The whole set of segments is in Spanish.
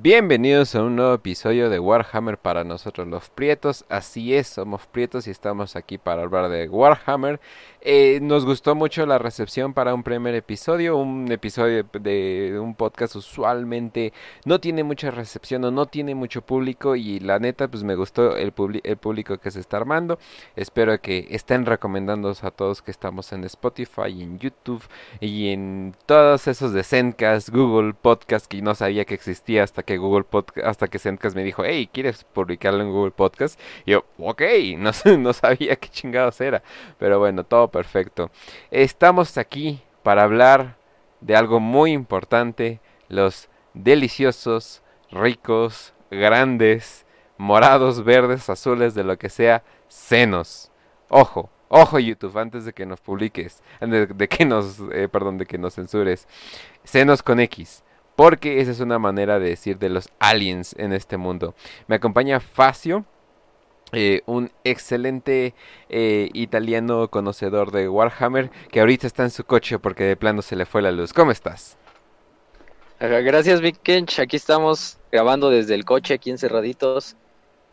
Bienvenidos a un nuevo episodio de Warhammer para nosotros los prietos. Así es, somos prietos y estamos aquí para hablar de Warhammer. Eh, nos gustó mucho la recepción para un primer episodio. Un episodio de un podcast usualmente no tiene mucha recepción o no tiene mucho público. Y la neta, pues me gustó el, el público que se está armando. Espero que estén recomendándonos a todos que estamos en Spotify, en YouTube y en todos esos de Zencast, Google Podcast que no sabía que existía hasta que Google Podcast, hasta que Zencast me dijo, hey, ¿quieres publicarlo en Google Podcast? Y yo, ok, no, no sabía qué chingados era. Pero bueno, todo perfecto. Estamos aquí para hablar de algo muy importante, los deliciosos, ricos, grandes, morados, verdes, azules, de lo que sea, senos. Ojo, ojo YouTube, antes de que nos publiques, de, de que nos, eh, perdón, de que nos censures, senos con X. Porque esa es una manera de decir de los aliens en este mundo. Me acompaña Facio, eh, un excelente eh, italiano conocedor de Warhammer que ahorita está en su coche porque de plano se le fue la luz. ¿Cómo estás? Gracias, Vic Kench. Aquí estamos grabando desde el coche, aquí encerraditos.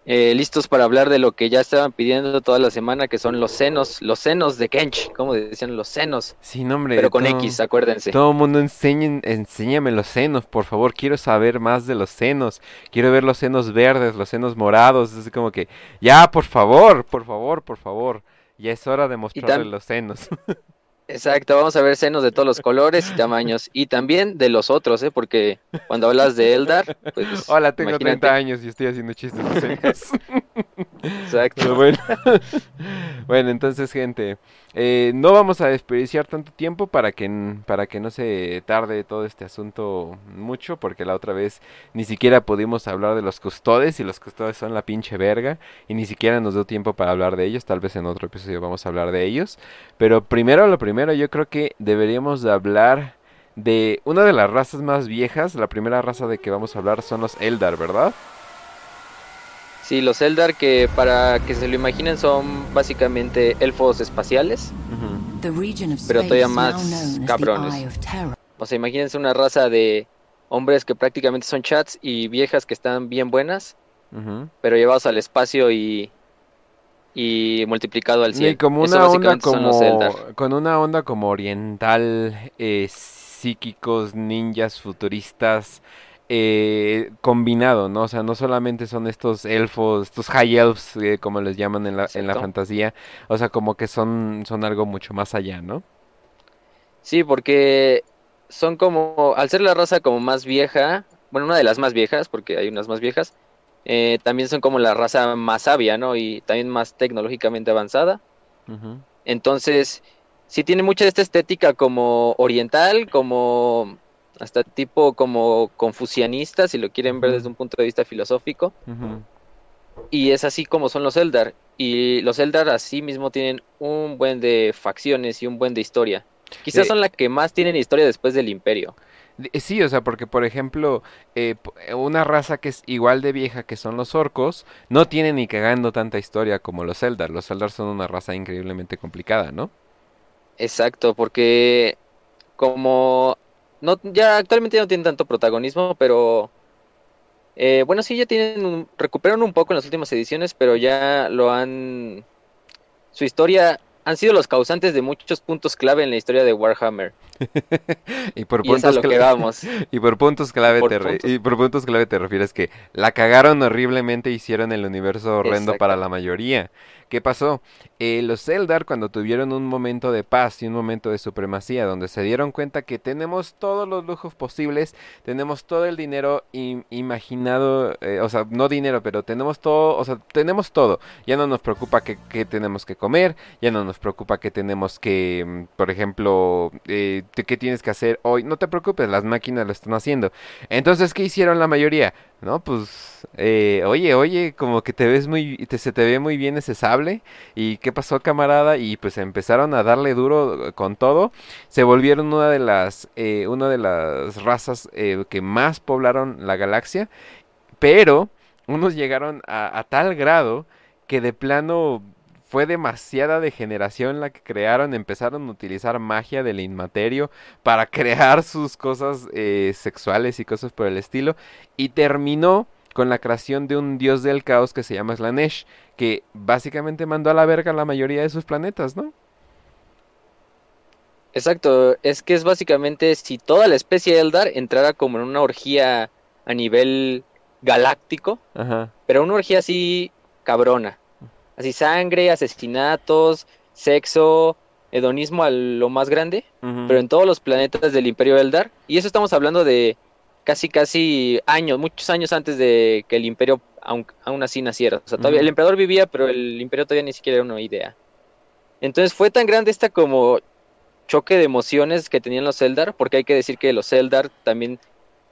Eh, listos para hablar de lo que ya estaban pidiendo toda la semana, que son los senos, los senos de Kench, como decían los senos. Sí, nombre. Pero con X, acuérdense. Todo el mundo enseñen, enséñame los senos, por favor, quiero saber más de los senos. Quiero ver los senos verdes, los senos morados, es como que, ya, por favor, por favor, por favor. Ya es hora de mostrarle los senos. Exacto, vamos a ver senos de todos los colores y tamaños y también de los otros, ¿eh? Porque cuando hablas de Eldar, pues... Hola, tengo 30 años y estoy haciendo chistes de senos. Exacto. Bueno. bueno, entonces, gente, eh, no vamos a desperdiciar tanto tiempo para que, para que no se tarde todo este asunto mucho, porque la otra vez ni siquiera pudimos hablar de los custodes y los custodes son la pinche verga y ni siquiera nos dio tiempo para hablar de ellos, tal vez en otro episodio vamos a hablar de ellos, pero primero lo primero primero yo creo que deberíamos de hablar de una de las razas más viejas. La primera raza de que vamos a hablar son los Eldar, ¿verdad? Sí, los Eldar que para que se lo imaginen son básicamente elfos espaciales, pero todavía más cabrones. O sea, imagínense una raza de hombres que prácticamente son chats y viejas que están bien buenas, pero llevados al espacio y y multiplicado al 100. como una onda como, con una onda como oriental, eh, psíquicos, ninjas, futuristas, eh, combinado, ¿no? O sea, no solamente son estos elfos, estos high elves, eh, como les llaman en la, en la fantasía, o sea, como que son, son algo mucho más allá, ¿no? Sí, porque son como, al ser la raza como más vieja, bueno, una de las más viejas, porque hay unas más viejas, eh, también son como la raza más sabia, ¿no? Y también más tecnológicamente avanzada. Entonces, sí tiene mucha de esta estética como oriental, como hasta tipo como confucianista, si lo quieren ver desde un punto de vista filosófico. Y es así como son los Eldar. Y los Eldar así mismo tienen un buen de facciones y un buen de historia. Quizás son la que más tienen historia después del imperio. Eh, sí, o sea, porque por ejemplo, eh, eh, una raza que es igual de vieja que son los orcos, no tiene ni cagando tanta historia como los Eldar. Los Eldar son una raza increíblemente complicada, ¿no? Exacto, porque como no ya actualmente no tienen tanto protagonismo, pero bueno, sí ya tienen recuperaron un poco en las últimas ediciones, pero ya lo han su historia han sido los causantes de muchos puntos clave en la historia de Warhammer. y por puntos clave y por puntos clave te y por puntos clave te refieres que la cagaron horriblemente hicieron el universo horrendo para la mayoría. ¿Qué pasó? Eh, los Eldar cuando tuvieron un momento de paz y un momento de supremacía donde se dieron cuenta que tenemos todos los lujos posibles, tenemos todo el dinero imaginado, eh, o sea, no dinero, pero tenemos todo, o sea, tenemos todo. Ya no nos preocupa qué, tenemos que comer, ya no nos preocupa que tenemos que, mm, por ejemplo, eh, qué tienes que hacer hoy. No te preocupes, las máquinas lo están haciendo. Entonces, ¿qué hicieron la mayoría? No, pues, eh, oye, oye, como que te ves muy, te, se te ve muy bien ese sable. ¿Y qué pasó, camarada? Y pues empezaron a darle duro con todo. Se volvieron una de las, eh, una de las razas eh, que más poblaron la galaxia. Pero unos llegaron a, tal grado que de plano fue demasiada degeneración la que crearon, empezaron a utilizar magia del inmaterio para crear sus cosas eh, sexuales y cosas por el estilo, y terminó con la creación de un dios del caos que se llama Slanesh, que básicamente mandó a la verga la mayoría de sus planetas, ¿no? Exacto, es que es básicamente si toda la especie Eldar entrara como en una orgía a nivel galáctico, pero una orgía así cabrona. Así sangre, asesinatos, sexo, hedonismo a lo más grande, pero en todos los planetas del Imperio Eldar. Y eso estamos hablando de casi, casi años, muchos años antes de que el Imperio aún, aún así naciera. O sea, todavía el emperador vivía, pero el Imperio todavía ni siquiera era una idea. Entonces fue tan grande esta como choque de emociones que tenían los Eldar, porque hay que decir que los Eldar también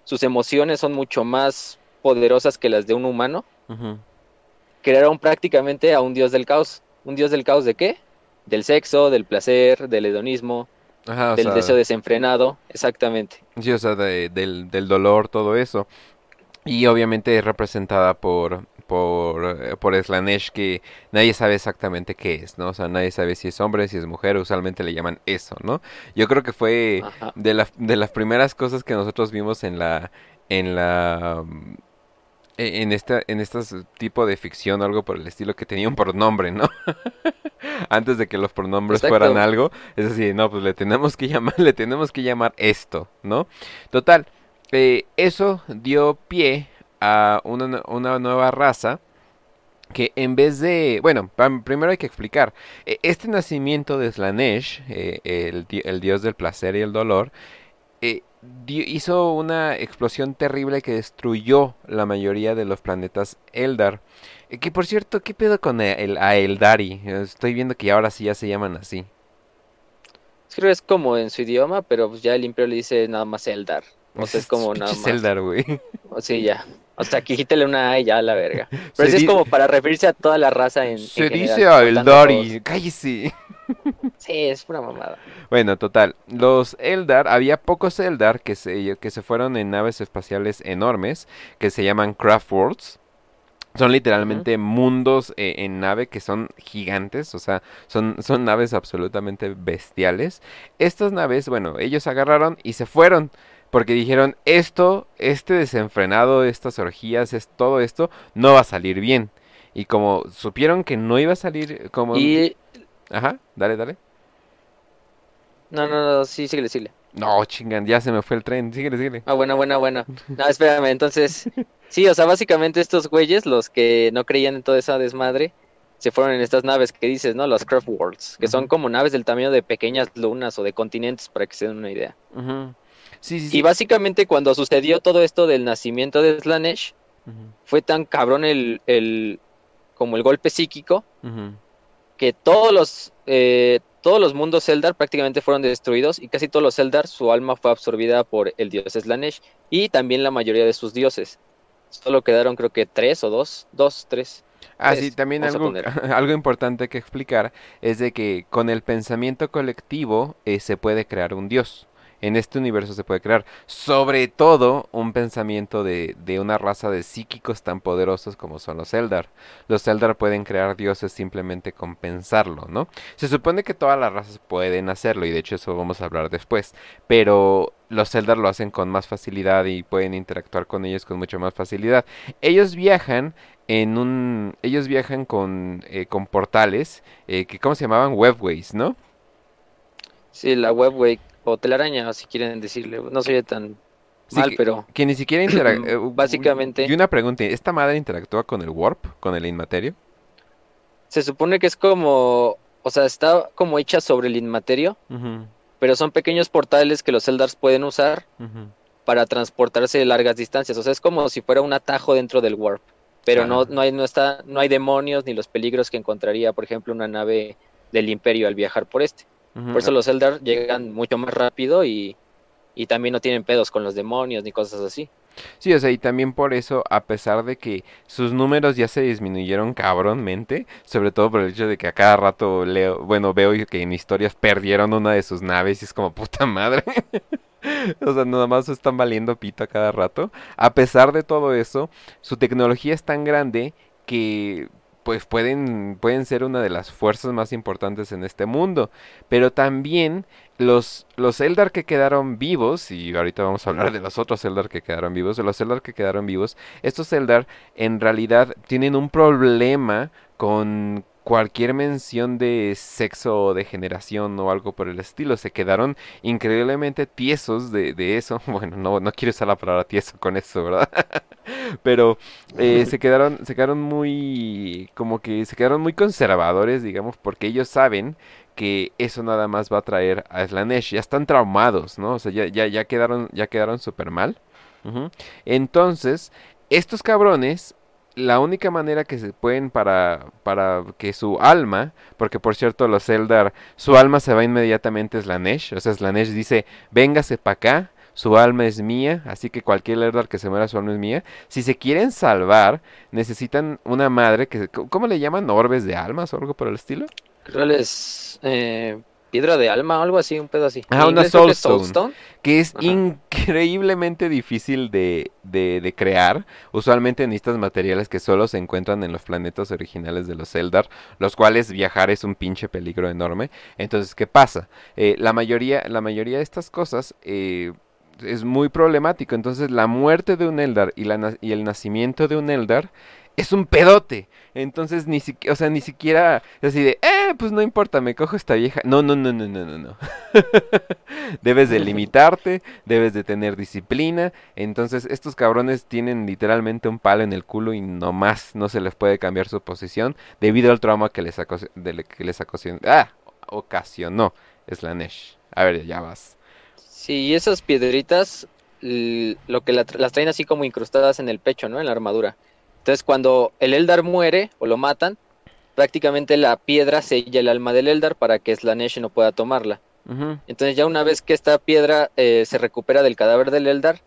sus emociones son mucho más poderosas que las de un humano. Crearon prácticamente a un dios del caos. ¿Un dios del caos de qué? Del sexo, del placer, del hedonismo, del deseo desenfrenado, exactamente. Sí, o sea, del, del dolor, todo eso. Y obviamente es representada por, por, eh, por Slanesh que nadie sabe exactamente qué es, ¿no? O sea, nadie sabe si es hombre, si es mujer, usualmente le llaman eso, ¿no? Yo creo que fue de, la, de las primeras cosas que nosotros vimos en la, en la, en esta, en este tipo de ficción o algo por el estilo que tenía un pronombre, ¿no? Antes de que los pronombres fueran algo, es decir, no, pues le tenemos que llamar, le tenemos que llamar esto, ¿no? Total, eh, eso dio pie a una, una nueva raza que en vez de, bueno, primero hay que explicar, e, este nacimiento de Slanesh, eh, el, dios del placer y el dolor, hizo una explosión terrible que destruyó la mayoría de los planetas Eldar. Eh, que por cierto, ¿qué pedo con el, a Eldari? Estoy viendo que ahora sí ya se llaman así. Creo que es como en su idioma, pero pues ya el imperio le dice nada más Eldar. O sea, es como nada más. Eldar, güey. O sí, ya. O sea, quítale una A y ya la verga. Pero eso es como para referirse a toda la raza en. Se dice a Eldari, cállese. Sí, es pura mamada. Bueno, total. Los Eldar, había pocos Eldar que se, que se fueron en naves espaciales enormes que se llaman Craft Worlds. Son literalmente mundos eh, en nave que son gigantes, o sea, son, son naves absolutamente bestiales. Estas naves, bueno, ellos agarraron y se fueron. Porque dijeron, esto, este desenfrenado, estas orgías, es, todo esto, no va a salir bien. Y como supieron que no iba a salir como... Y... Ajá, dale, dale. No, no, no, sí, síguele, síguele. No, chingan, ya se me fue el tren, síguele, síguele. Ah, bueno, bueno, bueno. No, espérame, entonces... Sí, o sea, básicamente estos güeyes, los que no creían en toda esa desmadre, se fueron en estas naves que dices, ¿no? Los Craft Worlds, que son como naves del tamaño de pequeñas lunas o de continentes, para que se den una idea. Ajá. Y básicamente cuando sucedió todo esto del nacimiento de Slanesh, fue tan cabrón el, el, como el golpe psíquico, que todos los, eh, todos los mundos Eldar prácticamente fueron destruidos y casi todos los Eldar su alma fue absorbida por el dios Slanesh y también la mayoría de sus dioses. Solo quedaron creo que tres o dos, dos, tres. Ah, sí, también algo, algo, importante que explicar es de que con el pensamiento colectivo eh, se puede crear un dios en este universo se puede crear. Sobre todo un pensamiento de, de, una raza de psíquicos tan poderosos como son los Eldar. Los Eldar pueden crear dioses simplemente con pensarlo, ¿no? Se supone que todas las razas pueden hacerlo y de hecho eso vamos a hablar después. Pero los Eldar lo hacen con más facilidad y pueden interactuar con ellos con mucha más facilidad. Ellos viajan en un... Ellos viajan con, eh, con portales eh, que, ¿cómo se llamaban? Webways, ¿no? Sí, la webway o telaraña, si quieren decirle. No soy tan mal, pero... Que ni siquiera interactúa... Eh, Básicamente... Y una pregunta, ¿esta madre interactúa con el Warp, con el Inmaterio? Se supone que es como... O sea, está como hecha sobre el Inmaterio, pero son pequeños portales que los Eldars pueden usar para transportarse de largas distancias. O sea, es como si fuera un atajo dentro del Warp. Pero no, no, hay, no, está, no hay demonios ni los peligros que encontraría, por ejemplo, una nave del Imperio al viajar por este. Por eso los Eldar llegan mucho más rápido y, y también no tienen pedos con los demonios ni cosas así. Sí, o sea, y también por eso, a pesar de que sus números ya se disminuyeron cabronmente, sobre todo por el hecho de que a cada rato leo, bueno, veo que en historias perdieron una de sus naves y es como puta madre. o sea, nada más están valiendo pito a cada rato. A pesar de todo eso, su tecnología es tan grande que pues pueden, pueden ser una de las fuerzas más importantes en este mundo. Pero también los, los Eldar que quedaron vivos, y ahorita vamos a hablar de los otros Eldar que quedaron vivos, los Eldar que quedaron vivos, estos Eldar en realidad tienen un problema con cualquier mención de sexo o de generación o algo por el estilo. Se quedaron increíblemente tiesos de, de eso. Bueno, no, no quiero usar la palabra tieso con eso, ¿verdad? Pero eh, se quedaron, se quedaron muy, como que se quedaron muy conservadores, digamos, porque ellos saben que eso nada más va a traer a Slanesh. Ya están traumados, ¿no? O sea, ya, ya, ya quedaron, ya quedaron súper mal. Entonces, estos cabrones la única manera que se pueden para, para que su alma, porque por cierto los Eldar, su alma se va inmediatamente a Slanesh, o sea Slanesh dice, véngase para acá, su alma es mía, así que cualquier Eldar que se muera su alma es mía. Si se quieren salvar, necesitan una madre que, ¿cómo le llaman? ¿Orbes de almas o algo por el estilo? Creo eh, piedra de alma o algo así, un pedo así. Ah, una soulstone, que es increíblemente difícil de, de, crear. Usualmente necesitas materiales que solo se encuentran en los planetas originales de los Eldar, los cuales viajar es un pinche peligro enorme. Entonces, ¿qué pasa? Eh, la, mayoría, la mayoría de estas cosas... Eh, es muy problemático. Entonces, la muerte de un Eldar y, la, y el nacimiento de un Eldar es un pedote. Entonces, ni siquiera, o sea, ni siquiera así de, eh, pues no importa, me cojo esta vieja. No, no, no, no, no, no, no. debes de limitarte, debes de tener disciplina. Entonces, estos cabrones tienen literalmente un palo en el culo y nomás no se les puede cambiar su posición debido al trauma que les, de, que les ocasionó, ah, ocasionó Slanesh. A ver, ya vas. Sí, y esas piedritas, lo que las traen así como incrustadas en el pecho, ¿no? En la armadura. Entonces, cuando el Eldar muere o lo matan, prácticamente la piedra sella el alma del Eldar para que Slanesh no pueda tomarla. Entonces, ya una vez que esta piedra eh, se recupera del cadáver del Eldar,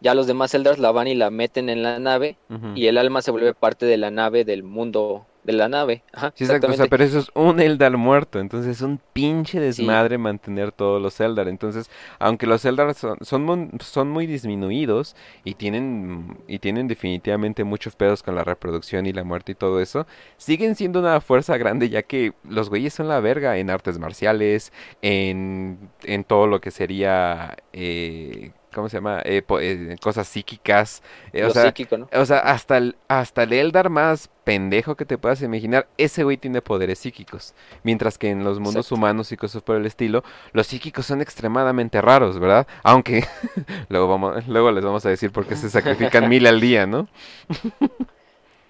ya los demás Eldars la van y la meten en la nave y el alma se vuelve parte de la nave del mundo de la nave. Ajá, sí, exacto, o sea, pero eso es un Eldar muerto, entonces es un pinche desmadre mantener todos los Eldar. Entonces, aunque los Eldar son, son, muy disminuidos y tienen, y tienen definitivamente muchos pedos con la reproducción y la muerte y todo eso, siguen siendo una fuerza grande ya que los güeyes son la verga en artes marciales, en, en todo lo que sería... Eh, ¿cómo se llama? Eh, eh, cosas psíquicas. Eh, o, sea, o sea, hasta el, hasta el Eldar más pendejo que te puedas imaginar, ese güey tiene poderes psíquicos. Mientras que en los mundos humanos y cosas por el estilo, los psíquicos son extremadamente raros, ¿verdad? Aunque luego, vamos, luego les vamos a decir por qué se sacrifican mil al día, ¿no?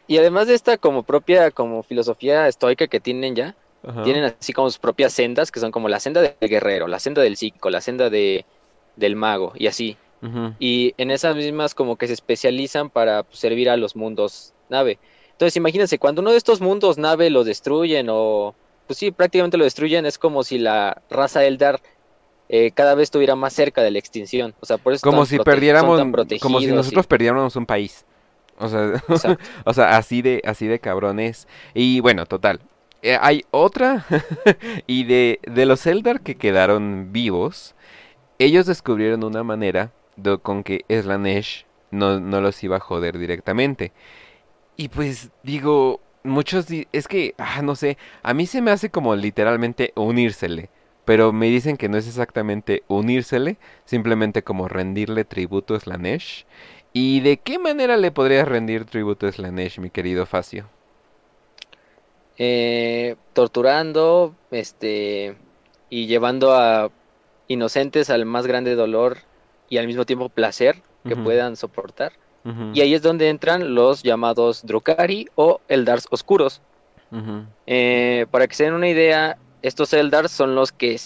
y además de esta como propia como filosofía estoica que tienen ya, tienen así como sus propias sendas, que son como la senda del guerrero, la senda del psíquico, la senda de del mago y así. Y en esas mismas como que se especializan para pues, servir a los mundos nave. Entonces imagínense, cuando uno de estos mundos nave lo destruyen o pues sí, prácticamente lo destruyen, es como si la raza Eldar eh, cada vez estuviera más cerca de la extinción. O sea, por eso como si perdiéramos, como si nosotros perdiéramos un país. O sea, o sea, así de, así de cabrones. Y bueno, total. Eh, hay otra y de, de los Eldar que quedaron vivos, ellos descubrieron una manera con que Slanesh no, no los iba a joder directamente. Y pues digo, muchos es que, ah, no sé, a mí se me hace como literalmente unírsele. Pero me dicen que no es exactamente unírsele, simplemente como rendirle tributo a Slanesh. ¿Y de qué manera le podrías rendir tributo a Slanesh, mi querido Facio? Eh, torturando, este, y llevando a inocentes al más grande dolor y al mismo tiempo placer que puedan soportar. Y ahí es donde entran los llamados Drukari o Eldars oscuros. Eh, para que se den una idea, estos Eldars son los que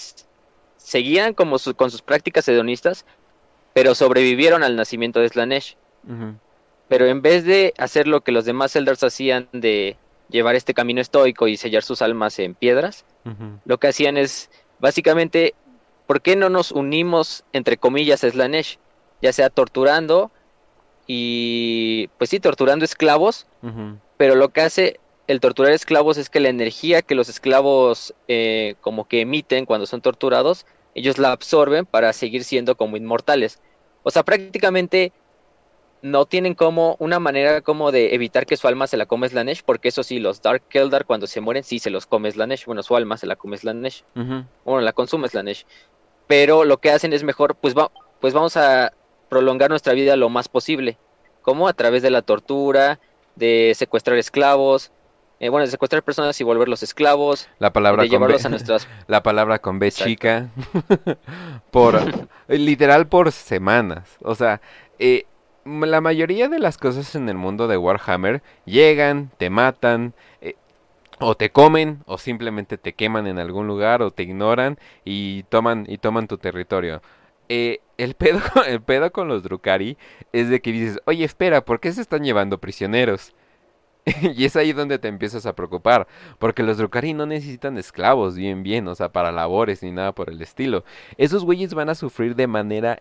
seguían como con sus prácticas hedonistas, pero sobrevivieron al nacimiento de Slanesh. Pero en vez de hacer lo que los demás Eldars hacían de llevar este camino estoico y sellar sus almas en piedras, lo que hacían es básicamente ¿por qué no nos unimos, entre comillas, a Slanesh? Ya sea torturando y, pues sí, torturando esclavos, pero lo que hace el torturar esclavos es que la energía que los esclavos eh, como que emiten cuando son torturados, ellos la absorben para seguir siendo como inmortales. O sea, prácticamente no tienen como una manera como de evitar que su alma se la come Slanesh, porque eso sí, los Dark Eldar cuando se mueren sí se los come Slanesh, bueno, su alma se la come Slanesh, bueno, la consume Slanesh, pero lo que hacen es mejor, pues, va, pues vamos a prolongar nuestra vida lo más posible, como a través de la tortura, de secuestrar esclavos, eh, bueno, de secuestrar personas y volverlos esclavos, la palabra de llevarlos a nuestras... La palabra con B chica, por, literal por semanas, o sea, eh, la mayoría de las cosas en el mundo de Warhammer llegan, te matan, eh, o te comen, o simplemente te queman en algún lugar, o te ignoran y toman, y toman tu territorio. Eh, el, pedo, el pedo con los Drukari es de que dices, oye, espera, ¿por qué se están llevando prisioneros? y es ahí donde te empiezas a preocupar, porque los Drukari no necesitan esclavos bien bien, o sea, para labores ni nada por el estilo. Esos güeyes van a sufrir de manera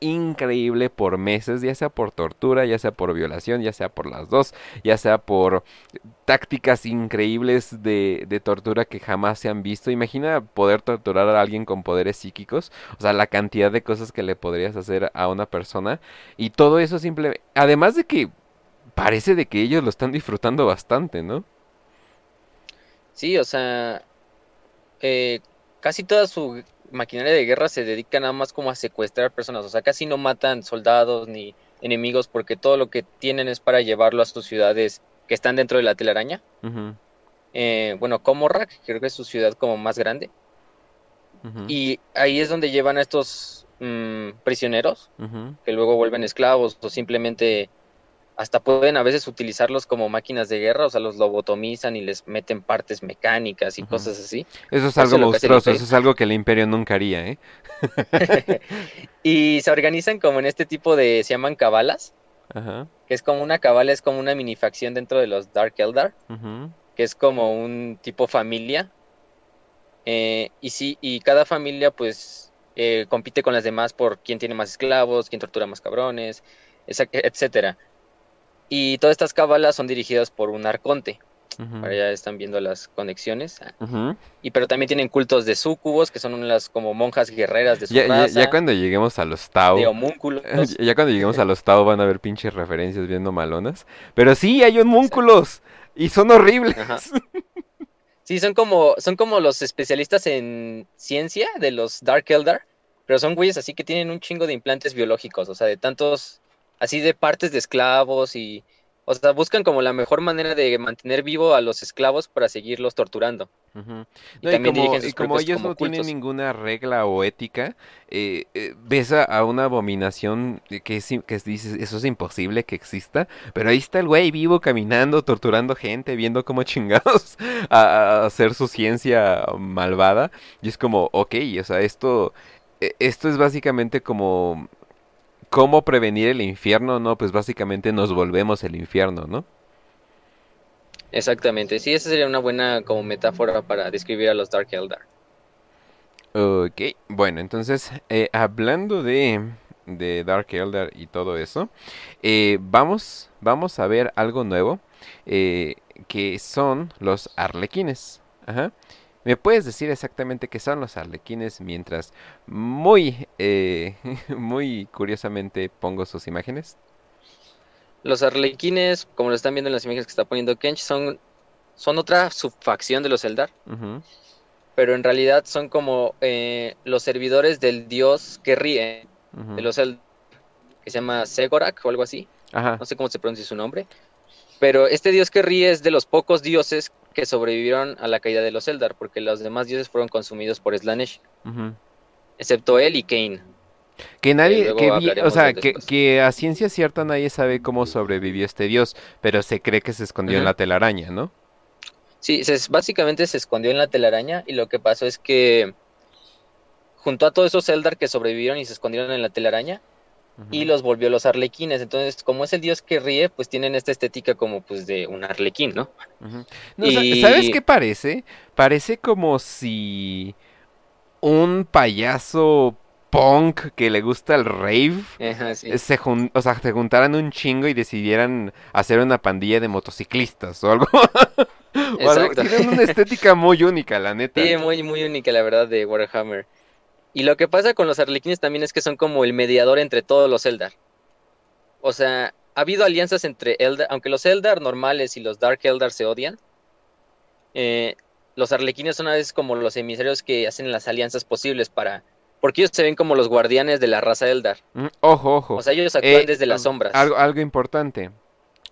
increíble por meses, ya sea por tortura, ya sea por violación, ya sea por las dos, ya sea por tácticas increíbles de, tortura que jamás se han visto. Imagina poder torturar a alguien con poderes psíquicos, o sea, la cantidad de cosas que le podrías hacer a una persona y todo eso simplemente, además de que parece de que ellos lo están disfrutando bastante, ¿no? Sí, o sea, eh, casi toda su maquinaria de guerra se dedica nada más como a secuestrar personas, o sea, casi no matan soldados ni enemigos porque todo lo que tienen es para llevarlo a sus ciudades que están dentro de la telaraña. eh, bueno, Comorrak, creo que es su ciudad como más grande. Y ahí es donde llevan a estos mmm, prisioneros, que luego vuelven esclavos o simplemente hasta pueden a veces utilizarlos como máquinas de guerra, o sea, los lobotomizan y les meten partes mecánicas y cosas así. Eso es algo monstruoso, eso es algo que el imperio nunca haría, ¿eh? y se organizan como en este tipo de, se llaman cabalas, que es como una cabala, es como una minifacción dentro de los Dark Eldar, que es como un tipo familia. Eh, y sí, y cada familia pues eh, compite con las demás por quién tiene más esclavos, quién tortura más cabrones, etcétera. Y todas estas cábalas son dirigidas por un arconte. Ahora ya están viendo las conexiones. Y pero también tienen cultos de súcubos, que son unas como monjas guerreras de su ya, raza. Ya, cuando lleguemos a los Tau. De homúnculos. Ya cuando lleguemos a los Tau van a ver pinches referencias viendo malonas. Pero sí, hay homúnculos. Y son horribles. Sí, son como, son como los especialistas en ciencia de los Dark Eldar. Pero son güeyes así que tienen un chingo de implantes biológicos. O sea, de tantos así de partes de esclavos y, o sea, buscan como la mejor manera de mantener vivo a los esclavos para seguirlos torturando. y, como, ellos no tienen ninguna regla o ética, eh, eh, ves a, una abominación que, es, que dices, eso es imposible que exista, pero ahí está el güey vivo caminando, torturando gente, viendo cómo chingados a, a hacer su ciencia malvada. Y es como, ok, o sea, esto, e, esto es básicamente como ¿Cómo prevenir el infierno? No, pues básicamente nos volvemos el infierno, ¿no? Exactamente, sí, esa sería una buena como metáfora para describir a los Dark Eldar. Ok, bueno, entonces, eh, hablando de, de, Dark Eldar y todo eso, eh, vamos, vamos a ver algo nuevo, eh, que son los arlequines. Ajá. ¿Me puedes decir exactamente qué son los arlequines mientras muy, eh, muy curiosamente pongo sus imágenes? Los arlequines, como lo están viendo en las imágenes que está poniendo Kench, son, son otra subfacción de los Eldar. Pero en realidad son como eh, los servidores del dios que ríe, de los Eldar, que se llama Segorak o algo así. No sé cómo se pronuncia su nombre. Pero este dios que ríe es de los pocos dioses que sobrevivieron a la caída de los Eldar, porque los demás dioses fueron consumidos por Slanesh. Excepto él y Kane. Que nadie, o sea, que, a ciencia cierta nadie sabe cómo sobrevivió este dios, pero se cree que se escondió en la telaraña, ¿no? Sí, básicamente se escondió en la telaraña y lo que pasó es que junto a todos esos Eldar que sobrevivieron y se escondieron en la telaraña, y los volvió los arlequines. Entonces, como es el dios que ríe, pues tienen esta estética como pues de un arlequín, ¿no? ¿Sabes qué parece? Parece como si un payaso punk que le gusta el rave se, o sea, se juntaran un chingo y decidieran hacer una pandilla de motociclistas o algo. o algo. Tienen una estética muy única, la neta. Sí, muy, muy única, la verdad, de Warhammer. Y lo que pasa con los arlequines también es que son como el mediador entre todos los Eldar. o sea, ha habido alianzas entre Eldar, aunque los Eldar normales y los Dark Eldar se odian, eh, los arlequines son a veces como los emisarios que hacen las alianzas posibles para... Porque ellos se ven como los guardianes de la raza Eldar. Mm, Ojo, ojo. O sea, ellos actúan Eh, desde las sombras. Algo, algo importante.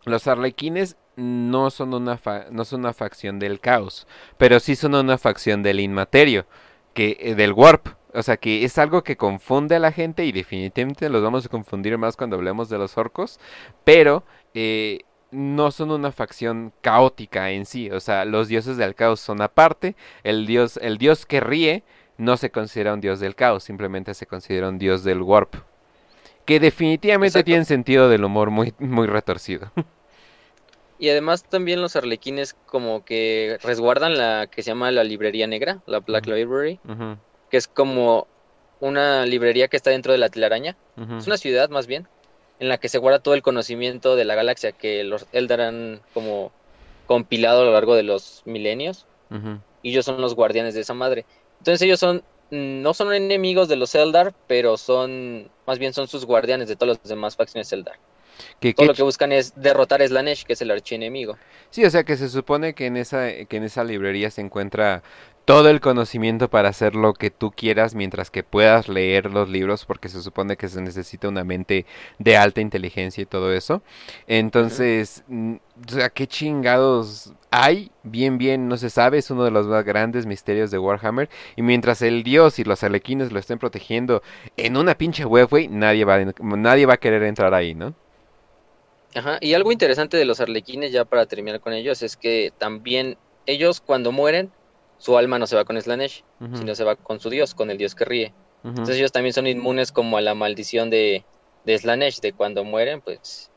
Los arlequines no son una fa- no son una facción del caos, pero sí son una facción del inmaterio, que eh, del warp. O sea que es algo que confunde a la gente y definitivamente los vamos a confundir más cuando hablemos de los orcos, pero eh, no son una facción caótica en sí. O sea, los dioses del caos son aparte. El dios, el dios que ríe no se considera un dios del caos, simplemente se considera un dios del warp. Que definitivamente Exacto. tienen sentido del humor muy, muy retorcido. Y además también los arlequines como que resguardan la que se llama la librería negra, la Black. Library, que es como una librería que está dentro de la telaraña. Es una ciudad más bien, en la que se guarda todo el conocimiento de la galaxia que los Eldar han como compilado a lo largo de los milenios. Y ellos son los guardianes de esa madre. Entonces ellos son, no son enemigos de los Eldar, pero son, más bien son sus guardianes de todas las demás facciones Eldar. Que- Todo que lo que buscan es derrotar a Slanesh, que es el archienemigo. Sí, o sea que se supone que en esa, que en esa librería se encuentra todo el conocimiento para hacer lo que tú quieras mientras que puedas leer los libros, porque se supone que se necesita una mente de alta inteligencia y todo eso. Entonces, mm, o sea, ¿qué chingados hay? Bien, bien, no se sabe, es uno de los más grandes misterios de Warhammer. Y mientras el dios y los arlequines lo estén protegiendo en una pinche web, nadie va, nadie va a querer entrar ahí, ¿no? Ajá, y algo interesante de los arlequines, ya para terminar con ellos, es que también ellos cuando mueren, su alma no se va con Slanesh, sino se va con su dios, con el dios que ríe. Entonces ellos también son inmunes como a la maldición de, de Slanesh, de cuando mueren, pues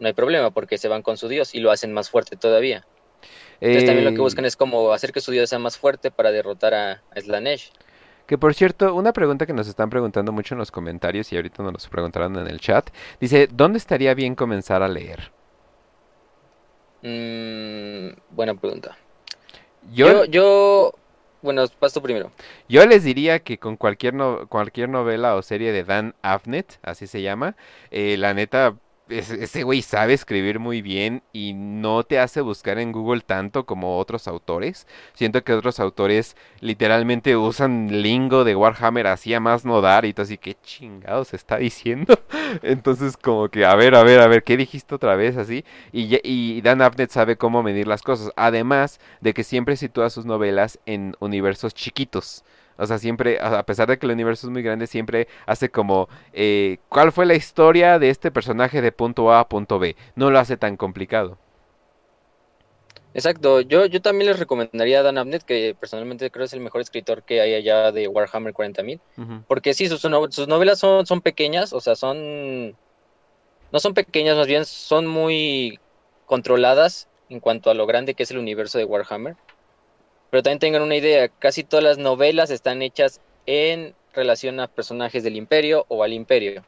no hay problema, porque se van con su dios y lo hacen más fuerte todavía. Entonces también lo que Eh, buscan es como hacer que su dios sea más fuerte para derrotar a, a Slanesh. Que por cierto, una pregunta que nos están preguntando mucho en los comentarios y ahorita nos los preguntaron en el chat, dice, ¿dónde estaría bien comenzar a leer? Mm, buena pregunta. Yo, Yo, yo, bueno, paso primero. yo les diría que con cualquier, no- cualquier novela o serie de Dan Abnett, así se llama, eh, la neta, ese güey sabe escribir muy bien y no te hace buscar en Google tanto como otros autores. Siento que otros autores literalmente usan lingo de Warhammer así a más no dar y tú así, ¿qué chingados está diciendo? Entonces como que, a ver, a ver, a ver, ¿qué dijiste otra vez así? Y, y Dan Abnett sabe cómo medir las cosas, además de que siempre sitúa sus novelas en universos chiquitos. O sea, siempre, a pesar de que el universo es muy grande, siempre hace como, eh, ¿cuál fue la historia de este personaje de punto A a punto B? No lo hace tan complicado. Exacto, yo, yo también les recomendaría a Dan Abnett, que personalmente creo es el mejor escritor que hay allá de Warhammer 40.000, Ujú, porque sí, sus, sus novelas son, son pequeñas, o sea, son... No son pequeñas, más bien son muy controladas en cuanto a lo grande que es el universo de Warhammer. Pero también tengan una idea, casi todas las novelas están hechas en relación a personajes del imperio o al imperio.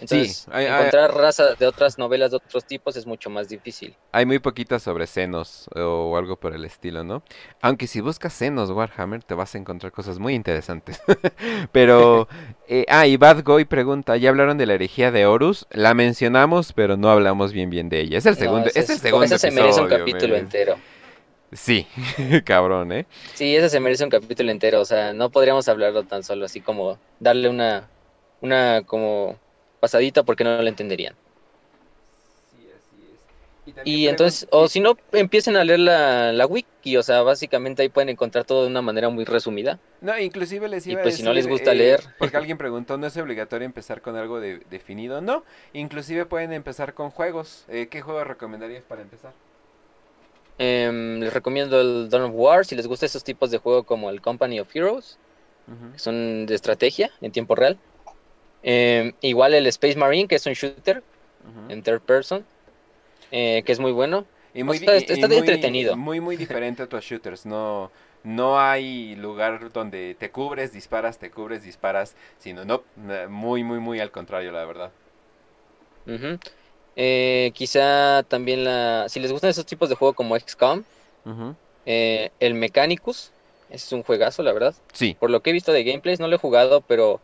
Entonces, hay- encontrar razas de otras novelas de otros tipos es mucho más difícil. Hay muy poquitas sobre senos o algo por el estilo, ¿no? Aunque si buscas senos Warhammer te vas a encontrar cosas muy interesantes. Pero, eh, ah, y Bad Goy pregunta, ¿ya hablaron de la herejía de Horus? La mencionamos, pero no hablamos bien bien de ella. Es el No, segundo, ese es el segundo ese se merece un capítulo entero. Sí, cabrón, ¿eh? Sí, ese se merece un capítulo entero, o sea, no podríamos hablarlo tan solo así como darle una, una como pasadita porque no lo entenderían. Y entonces, o si no, empiecen a leer la, la wiki, o sea, básicamente ahí pueden encontrar todo de una manera muy resumida. No, inclusive les Y iba a pues si no les gusta eh, leer. Porque alguien preguntó, ¿no es obligatorio empezar con algo de- definido? No, inclusive pueden empezar con juegos. Eh, ¿Qué juego recomendarías para empezar? Em, les recomiendo el Dawn of War, si les gusta esos tipos de juego como el Company of Heroes, que son de estrategia en tiempo real. Em, igual el Space Marine, que es un shooter Ujú. en third person, eh, que es muy bueno. Y muy, está- y muy- entretenido. Muy, muy diferente a otros shooters. No, no hay lugar donde te cubres, disparas, te cubres, disparas. Sino, no, na- muy, muy, muy al contrario, la verdad. Eh, quizá también la, si les gustan esos tipos de juego como XCOM, eh, el Mechanicus, es un juegazo, la verdad. Sí, Por lo que he visto de gameplays, no lo he jugado, pero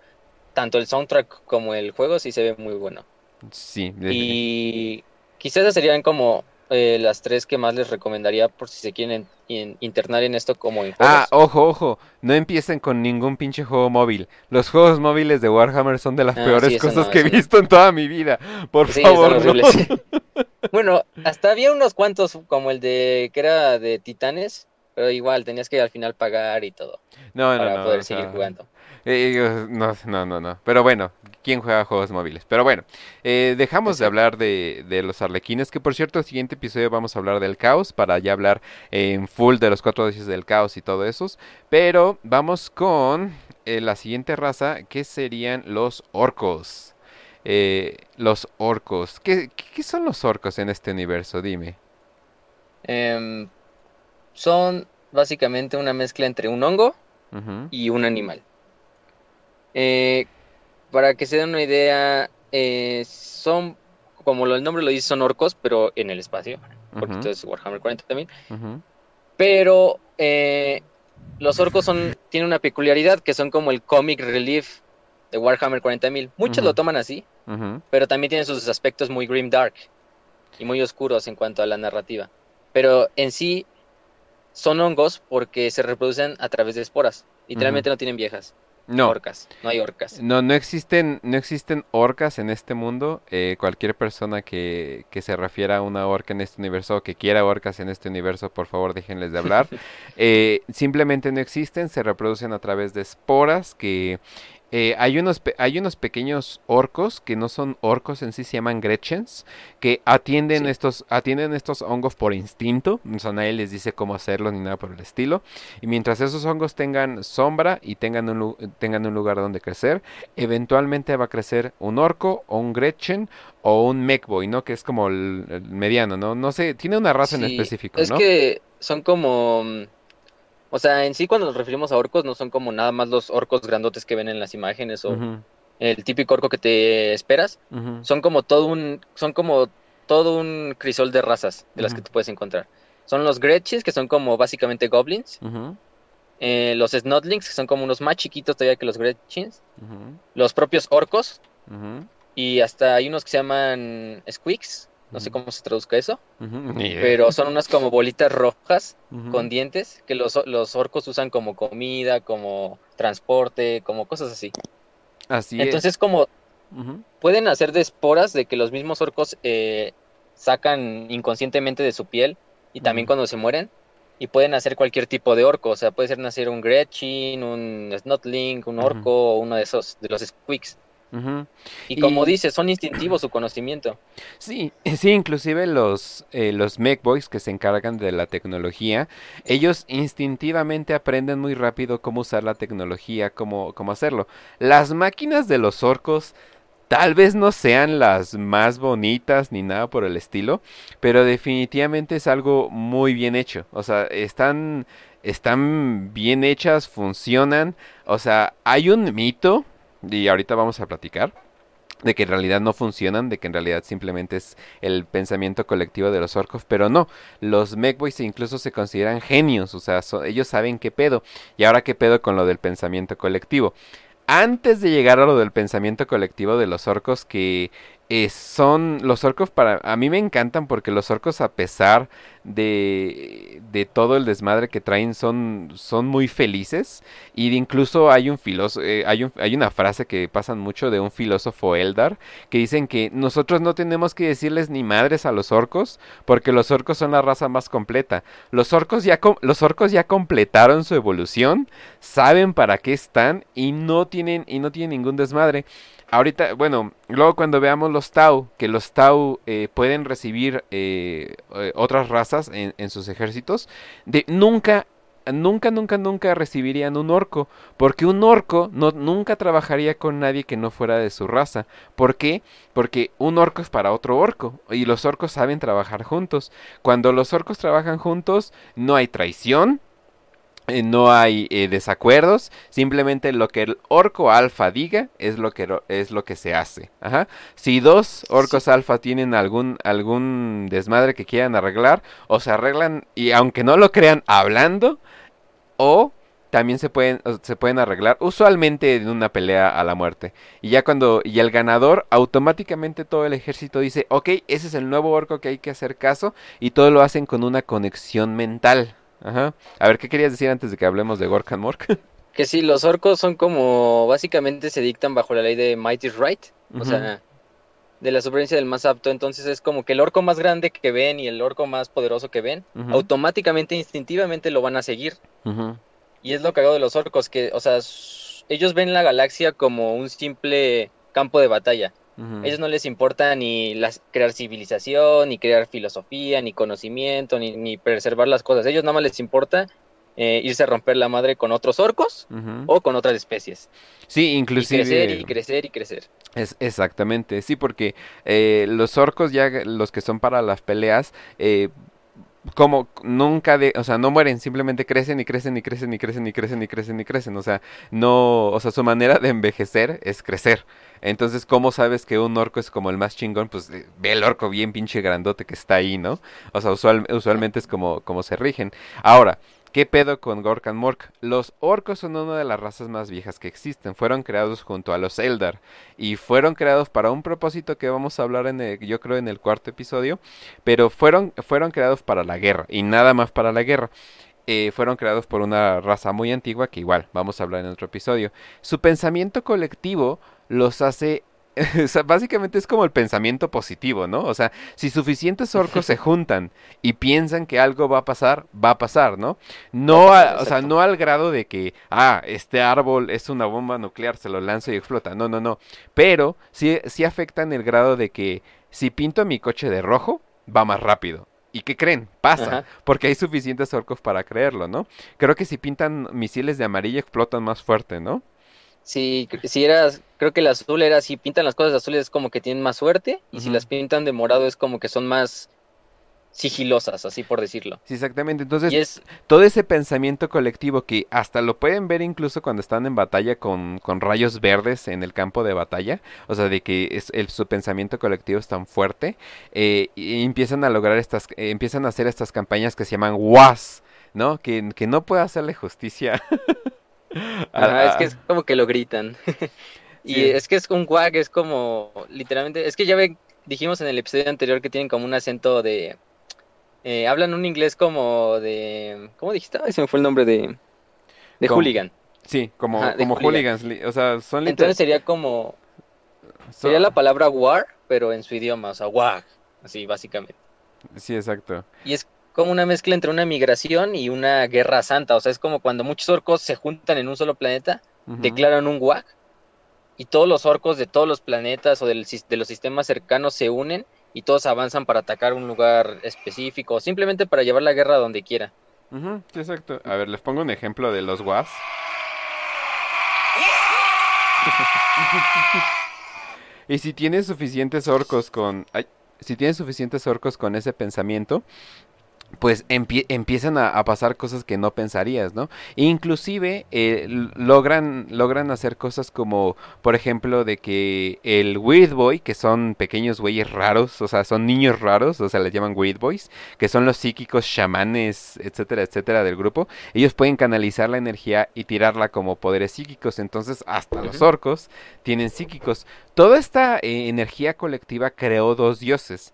tanto el soundtrack como el juego sí se ve muy bueno. Sí. Y quizás serían como eh, las tres que más les recomendaría por si se quieren internar en esto como en Ah, ojo, ojo, no empiecen con ningún pinche juego móvil. Los juegos móviles de Warhammer son de las ah, peores cosas que he visto en toda mi vida. Por favor, no. bueno, hasta había unos cuantos como el de que era de Titanes, pero igual tenías que al final pagar y todo. No, no, para poder seguir jugando. Eh, no, no, no, no. Pero bueno, ¿quién juega juegos móviles? Pero bueno, eh, dejamos de hablar de, de, los arlequines, que por cierto, el siguiente episodio vamos a hablar del caos, para ya hablar en full de los cuatro dioses del caos y todo eso. Pero vamos con eh, la siguiente raza, que serían los orcos. los orcos. ¿Qué, ¿Qué, son los orcos en este universo? Dime. Em, son básicamente una mezcla entre un hongo y un animal. Eh, para que se den una idea, eh, son, como el nombre lo dice, son orcos, pero en el espacio. Porque esto es Warhammer 40 también. Pero eh, los orcos son, tienen una peculiaridad que son como el comic relief de Warhammer 40.000. Muchos lo toman así, pero también tienen sus aspectos muy grim dark y muy oscuros en cuanto a la narrativa. Pero en sí son hongos porque se reproducen a través de esporas. Literalmente no tienen viejas. No. Orcas, no hay orcas. No, no existen, no existen orcas en este mundo. Eh, cualquier persona que, que, se refiera a una orca en este universo o que quiera orcas en este universo, por favor déjenles de hablar. Eh, simplemente no existen, se reproducen a través de esporas que eh, hay, unos, hay unos pequeños orcos que no son orcos en sí, se llaman Gretchens, que atienden, estos, atienden estos hongos por instinto. O sea, nadie les dice cómo hacerlo ni nada por el estilo. Y mientras esos hongos tengan sombra y tengan un, tengan un lugar donde crecer, eventualmente va a crecer un orco o un Gretchen o un Mechboy, ¿no? Que es como el, mediano, ¿no? No sé, tiene una raza en específico, ¿no? Es que son como o sea, en sí cuando nos referimos a orcos no son como nada más los orcos grandotes que ven en las imágenes o el típico orco que te esperas. Son como todo un, son como todo un crisol de razas de las que tú puedes encontrar. Son los Gretchins, que son como básicamente goblins. Eh, los Snotlings, que son como unos más chiquitos todavía que los Gretchins. Los propios orcos. Y hasta hay unos que se llaman Squeaks, no sé cómo se traduzca eso, pero son unas como bolitas rojas con dientes que los, los, orcos usan como comida, como transporte, como cosas así. Así Entonces como pueden hacer de esporas de que los mismos orcos eh, sacan inconscientemente de su piel y también cuando se mueren y pueden hacer cualquier tipo de orco, o sea, puede ser nacer un Gretchin, un Snotling, un orco o uno de esos, de los Squeaks. Y como dice, son instintivos su conocimiento. Sí, sí, inclusive los, eh, los Boys que se encargan de la tecnología, ellos instintivamente aprenden muy rápido cómo usar la tecnología, cómo, cómo hacerlo. Las máquinas de los orcos tal vez no sean las más bonitas ni nada por el estilo, pero definitivamente es algo muy bien hecho. O sea, están, están bien hechas, funcionan. O sea, hay un mito y ahorita vamos a platicar de que en realidad no funcionan, de que en realidad simplemente es el pensamiento colectivo de los orcos, pero no, los Megboys incluso se consideran genios, o sea, ellos saben qué pedo, y ahora qué pedo con lo del pensamiento colectivo. Antes de llegar a lo del pensamiento colectivo de los orcos, que eh, son los orcos para a mí me encantan porque los orcos a pesar de, de todo el desmadre que traen son, son muy felices. Y incluso hay un filósofo eh, hay, un, hay una frase que pasan mucho de un filósofo Eldar que dicen que nosotros no tenemos que decirles ni madres a los orcos porque los orcos son la raza más completa. Los orcos ya los orcos ya completaron su evolución saben para qué están y no tienen y no tienen ningún desmadre Ahorita, bueno, luego cuando veamos los Tau, que los Tau eh, pueden recibir eh, eh, otras razas en, sus ejércitos, de, nunca, nunca, nunca, nunca recibirían un orco, porque un orco no, nunca trabajaría con nadie que no fuera de su raza. ¿Por qué? Porque un orco es para otro orco, y los orcos saben trabajar juntos. Cuando los orcos trabajan juntos, no hay traición, no hay eh, desacuerdos, simplemente lo que el orco alfa diga es lo que es lo que se hace. Ajá. Si dos orcos alfa tienen algún algún desmadre que quieran arreglar, o se arreglan y aunque no lo crean hablando o también se pueden, se pueden arreglar, usualmente en una pelea a la muerte. Y ya cuando, y el ganador, automáticamente todo el ejército dice, ok, ese es el nuevo orco que hay que hacer caso, y todo lo hacen con una conexión mental. Ajá. A ver, ¿qué querías decir antes de que hablemos de Gorkan Mork? Que sí, los orcos son como, básicamente se dictan bajo la ley de Might is Right, o sea, de la supervivencia del más apto, entonces es como que el orco más grande que ven y el orco más poderoso que ven, automáticamente, instintivamente lo van a seguir. Y es lo cagado de los orcos, que, o sea, ellos ven la galaxia como un simple campo de batalla. Ellos no les importa ni las, crear civilización, ni crear filosofía, ni conocimiento, ni, ni preservar las cosas. Ellos nada más les importa eh, irse a romper la madre con otros orcos o con otras especies. Sí, inclusive. Y crecer y crecer y crecer. Es, exactamente, sí, porque eh, los orcos ya, los que son para las peleas, eh, como nunca de, o sea, no mueren, simplemente crecen y crecen y crecen y crecen y crecen y crecen y crecen, o sea, no, o sea, su manera de envejecer es crecer. Entonces, ¿cómo sabes que un orco es como el más chingón? Pues ve el orco bien pinche grandote que está ahí, ¿no? O sea, usualmente es como, como se rigen. Ahora, ¿Qué pedo con Gork Mork? Los orcos son una de las razas más viejas que existen. Fueron creados junto a los Eldar. Y fueron creados para un propósito que vamos a hablar en el, yo creo en el cuarto episodio. Pero fueron, fueron creados para la guerra. Y nada más para la guerra. Eh, fueron creados por una raza muy antigua que igual vamos a hablar en otro episodio. Su pensamiento colectivo los hace básicamente es como el pensamiento positivo, ¿no? O sea, si suficientes orcos se juntan y piensan que algo va a pasar, va a pasar, ¿no? No, o sea, no al grado de que, ah, este árbol es una bomba nuclear, se lo lanzo y explota. No, no, no. Pero sí, sí afectan el grado de que si pinto mi coche de rojo, va más rápido. ¿Y qué creen? Pasa, porque hay suficientes orcos para creerlo, ¿no? Creo que si pintan misiles de amarillo explotan más fuerte, ¿no? Si, si eras, creo que el azul era, si pintan las cosas azules es como que tienen más suerte, y si las pintan de morado es como que son más sigilosas, así por decirlo. Sí, exactamente. Entonces, todo ese pensamiento colectivo que hasta lo pueden ver incluso cuando están en batalla con, con rayos verdes en el campo de batalla, o sea, de que es el, su pensamiento colectivo es tan fuerte, eh, y empiezan a lograr estas, eh, empiezan a hacer estas campañas que se llaman WAS, ¿no? Que, que no puede hacerle justicia es que es como que lo gritan. y es que es un guag, es como, literalmente, es que ya ven, dijimos en el episodio anterior que tienen como un acento de... Eh, hablan un inglés como de... ¿Cómo dijiste? Ay, se me fue el nombre de... De hooligan. Sí, como, como hooligans. O sea, son Entonces sería como... Sería la palabra war, pero en su idioma, o sea, wag, así básicamente. Sí, exacto. Y es como una mezcla entre una migración y una guerra santa. O sea, es como cuando muchos orcos se juntan en un solo planeta, declaran un WAG, y todos los orcos de todos los planetas o de los sistemas cercanos se unen y todos avanzan para atacar un lugar específico, o simplemente para llevar la guerra donde quiera. exacto. A ver, les pongo un ejemplo de los WAGs. y si tienes suficientes orcos con... si tienes suficientes orcos con ese pensamiento, pues empiezan a, pasar cosas que no pensarías, ¿no? Inclusive eh, logran, logran hacer cosas como, por ejemplo, de que el Weird Boy, que son pequeños güeyes raros, o sea, son niños raros, o sea, les llaman Weird Boys, que son los psíquicos chamanes, etcétera, etcétera, del grupo, ellos pueden canalizar la energía y tirarla como poderes psíquicos, entonces hasta los orcos tienen psíquicos. Toda esta eh, energía colectiva creó dos dioses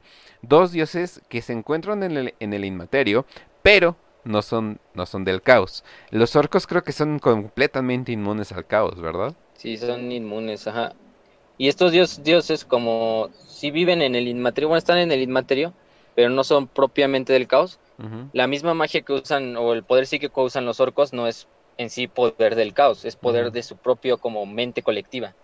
dos dioses que se encuentran en el, en el inmaterio, pero no son, no son del caos. Los orcos creo que son completamente inmunes al caos, ¿verdad? Sí, son inmunes, ajá. Y estos dios, dioses como si viven en el inmaterio, bueno, están en el inmaterio, pero no son propiamente del caos. La misma magia que usan o el poder psíquico que usan los orcos no es en sí poder del caos, es poder de su propio como mente colectiva,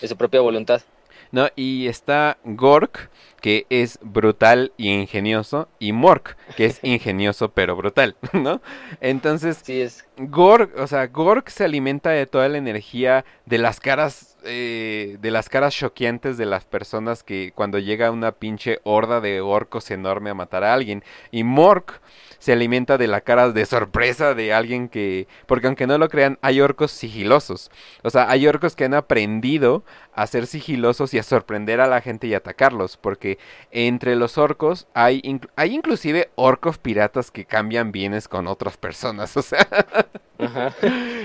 de su propia voluntad. No, y está Gork, que es brutal y ingenioso, y Mork, que es ingenioso pero brutal, ¿no? Entonces, sí es. Gork, o sea, Gork se alimenta de toda la energía de las caras, eh, de las caras choqueantes de las personas que cuando llega una pinche horda de orcos enorme a matar a alguien. Y Mork se alimenta de la cara de sorpresa de alguien que, porque aunque no lo crean, hay orcos sigilosos. O sea, hay orcos que han aprendido a ser sigilosos y a sorprender a la gente y atacarlos, porque entre los orcos hay, hay inclusive orcos piratas que cambian bienes con otras personas, o sea.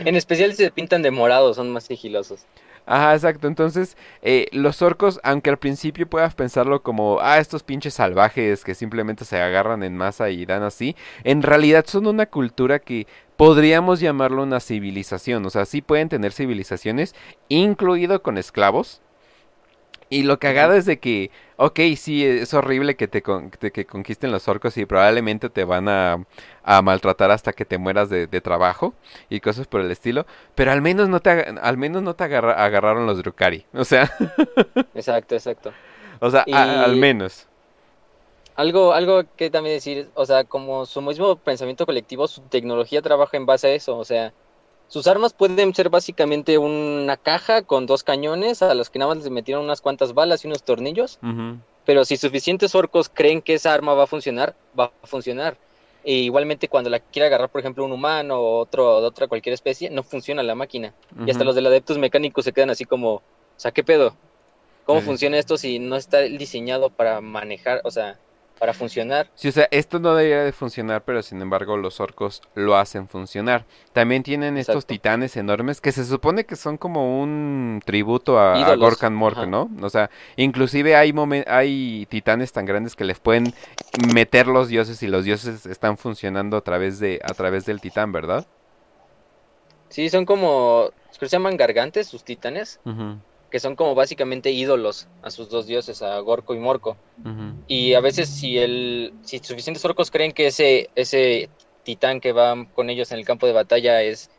En especial si se pintan de morado, son más sigilosos. Ajá, exacto. Entonces, eh, los orcos, aunque al principio puedas pensarlo como, ah, estos pinches salvajes que simplemente se agarran en masa y dan así, en realidad son una cultura que podríamos llamarlo una civilización. O sea, sí pueden tener civilizaciones, incluido con esclavos. Y lo cagado es de que, ok, sí, es horrible que te, que conquisten los orcos y probablemente te van a, maltratar hasta que te mueras de, trabajo y cosas por el estilo, pero al menos no te, al menos no te agarraron los Drukari, o sea. exacto, exacto. O sea, al menos. Algo, algo que también decir, o sea, como su mismo pensamiento colectivo, su tecnología trabaja en base a eso, o sea, sus armas pueden ser básicamente una caja con dos cañones a los que nada más les metieron unas cuantas balas y unos tornillos. Pero si suficientes orcos creen que esa arma va a funcionar, va a funcionar. E igualmente cuando la quiere agarrar, por ejemplo, un humano o otro de otra cualquier especie, no funciona la máquina. Y hasta los del adeptos mecánicos se quedan así como, o sea, ¿qué pedo? ¿Cómo funciona esto si no está diseñado para manejar, o sea, para funcionar. Sí, o sea, esto no debería de funcionar, pero sin embargo los orcos lo hacen funcionar. También tienen estos titanes enormes que se supone que son como un tributo a, Gorkan Mork, ¿no? O sea, inclusive hay, hay titanes tan grandes que les pueden meter los dioses y los dioses están funcionando a través, de, a través del titán, ¿verdad? Sí, son como, se llaman gargantes, sus titanes que son como básicamente ídolos a sus dos dioses, a Gorko y Morco. Y a veces si el, si suficientes orcos creen que ese, ese titán que va con ellos en el campo de batalla es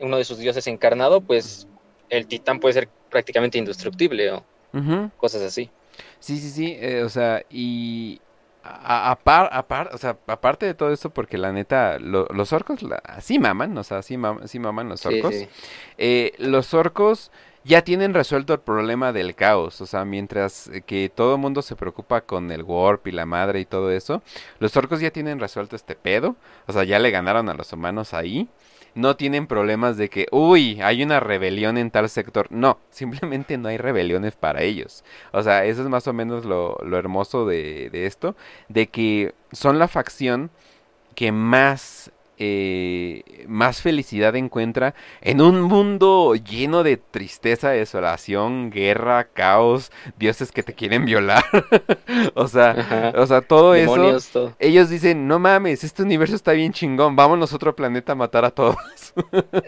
uno de sus dioses encarnado, pues el titán puede ser prácticamente indestructible o cosas así. Sí, sí, sí, eh, o sea, y aparte o sea, aparte de todo esto, porque la neta, los orcos así maman, o sea, así, maman los orcos. Eh, los orcos ya tienen resuelto el problema del caos. O sea, mientras que todo el mundo se preocupa con el warp y la madre y todo eso, los orcos ya tienen resuelto este pedo. O sea, ya le ganaron a los humanos ahí. No tienen problemas de que, uy, hay una rebelión en tal sector. No, simplemente no hay rebeliones para ellos. O sea, eso es más o menos lo, lo hermoso de, de esto. De que son la facción que más eh, más felicidad encuentra en un mundo lleno de tristeza, desolación, guerra, caos, dioses que te quieren violar. o sea, o sea, todo eso. Ellos dicen, no mames, este universo está bien chingón, vámonos a otro planeta a matar a todos.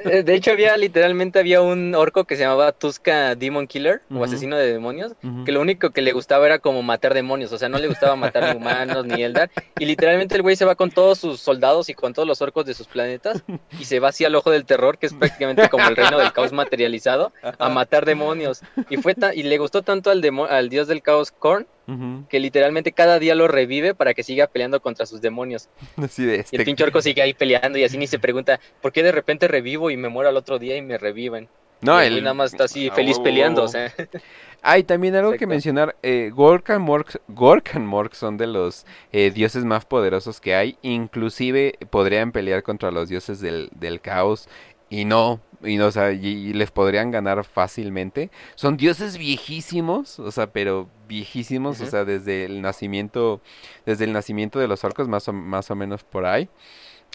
Eh, de hecho, había literalmente había un orco que se llamaba Tuska Demon Killer, o asesino de demonios, que lo único que le gustaba era como matar demonios, o sea, no le gustaba matar ni humanos ni Eldar. Y literalmente el güey se va con todos sus soldados y con todos los orcos de sus planetas y se va hacia el ojo del terror, que es prácticamente como el reino del caos materializado, a matar demonios. Y fue y le gustó tanto al, al dios del caos Korn que literalmente cada día lo revive para que siga peleando contra sus demonios. De este... Y el pinche orco sigue ahí peleando y así ni se pregunta, ¿por qué de repente revivo y me muero al otro día y me reviven? No, él nada más está así ah, feliz peleando, o sea. Hay también algo que mencionar, eh, Gork Mork, son de los eh, dioses más poderosos que hay, inclusive podrían pelear contra los dioses del, del caos y no, y, no, o sea, y, les podrían ganar fácilmente. Son dioses viejísimos, o sea, pero viejísimos, o sea, desde el nacimiento, desde el nacimiento de los orcos, más o, más o menos por ahí.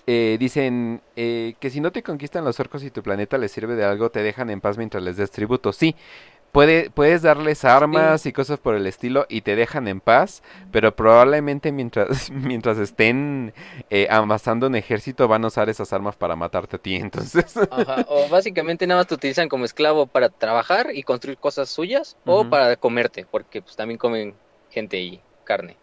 Eh, dicen eh, que si no te conquistan los orcos y tu planeta les sirve de algo, te dejan en paz mientras les des tributo. Sí, puedes darles armas y cosas por el estilo y te dejan en paz, pero probablemente mientras, mientras estén eh, amasando un ejército van a usar esas armas para matarte a ti, entonces. Ajá. O básicamente nada más te utilizan como esclavo para trabajar y construir cosas suyas o para comerte, porque pues también comen gente y carne.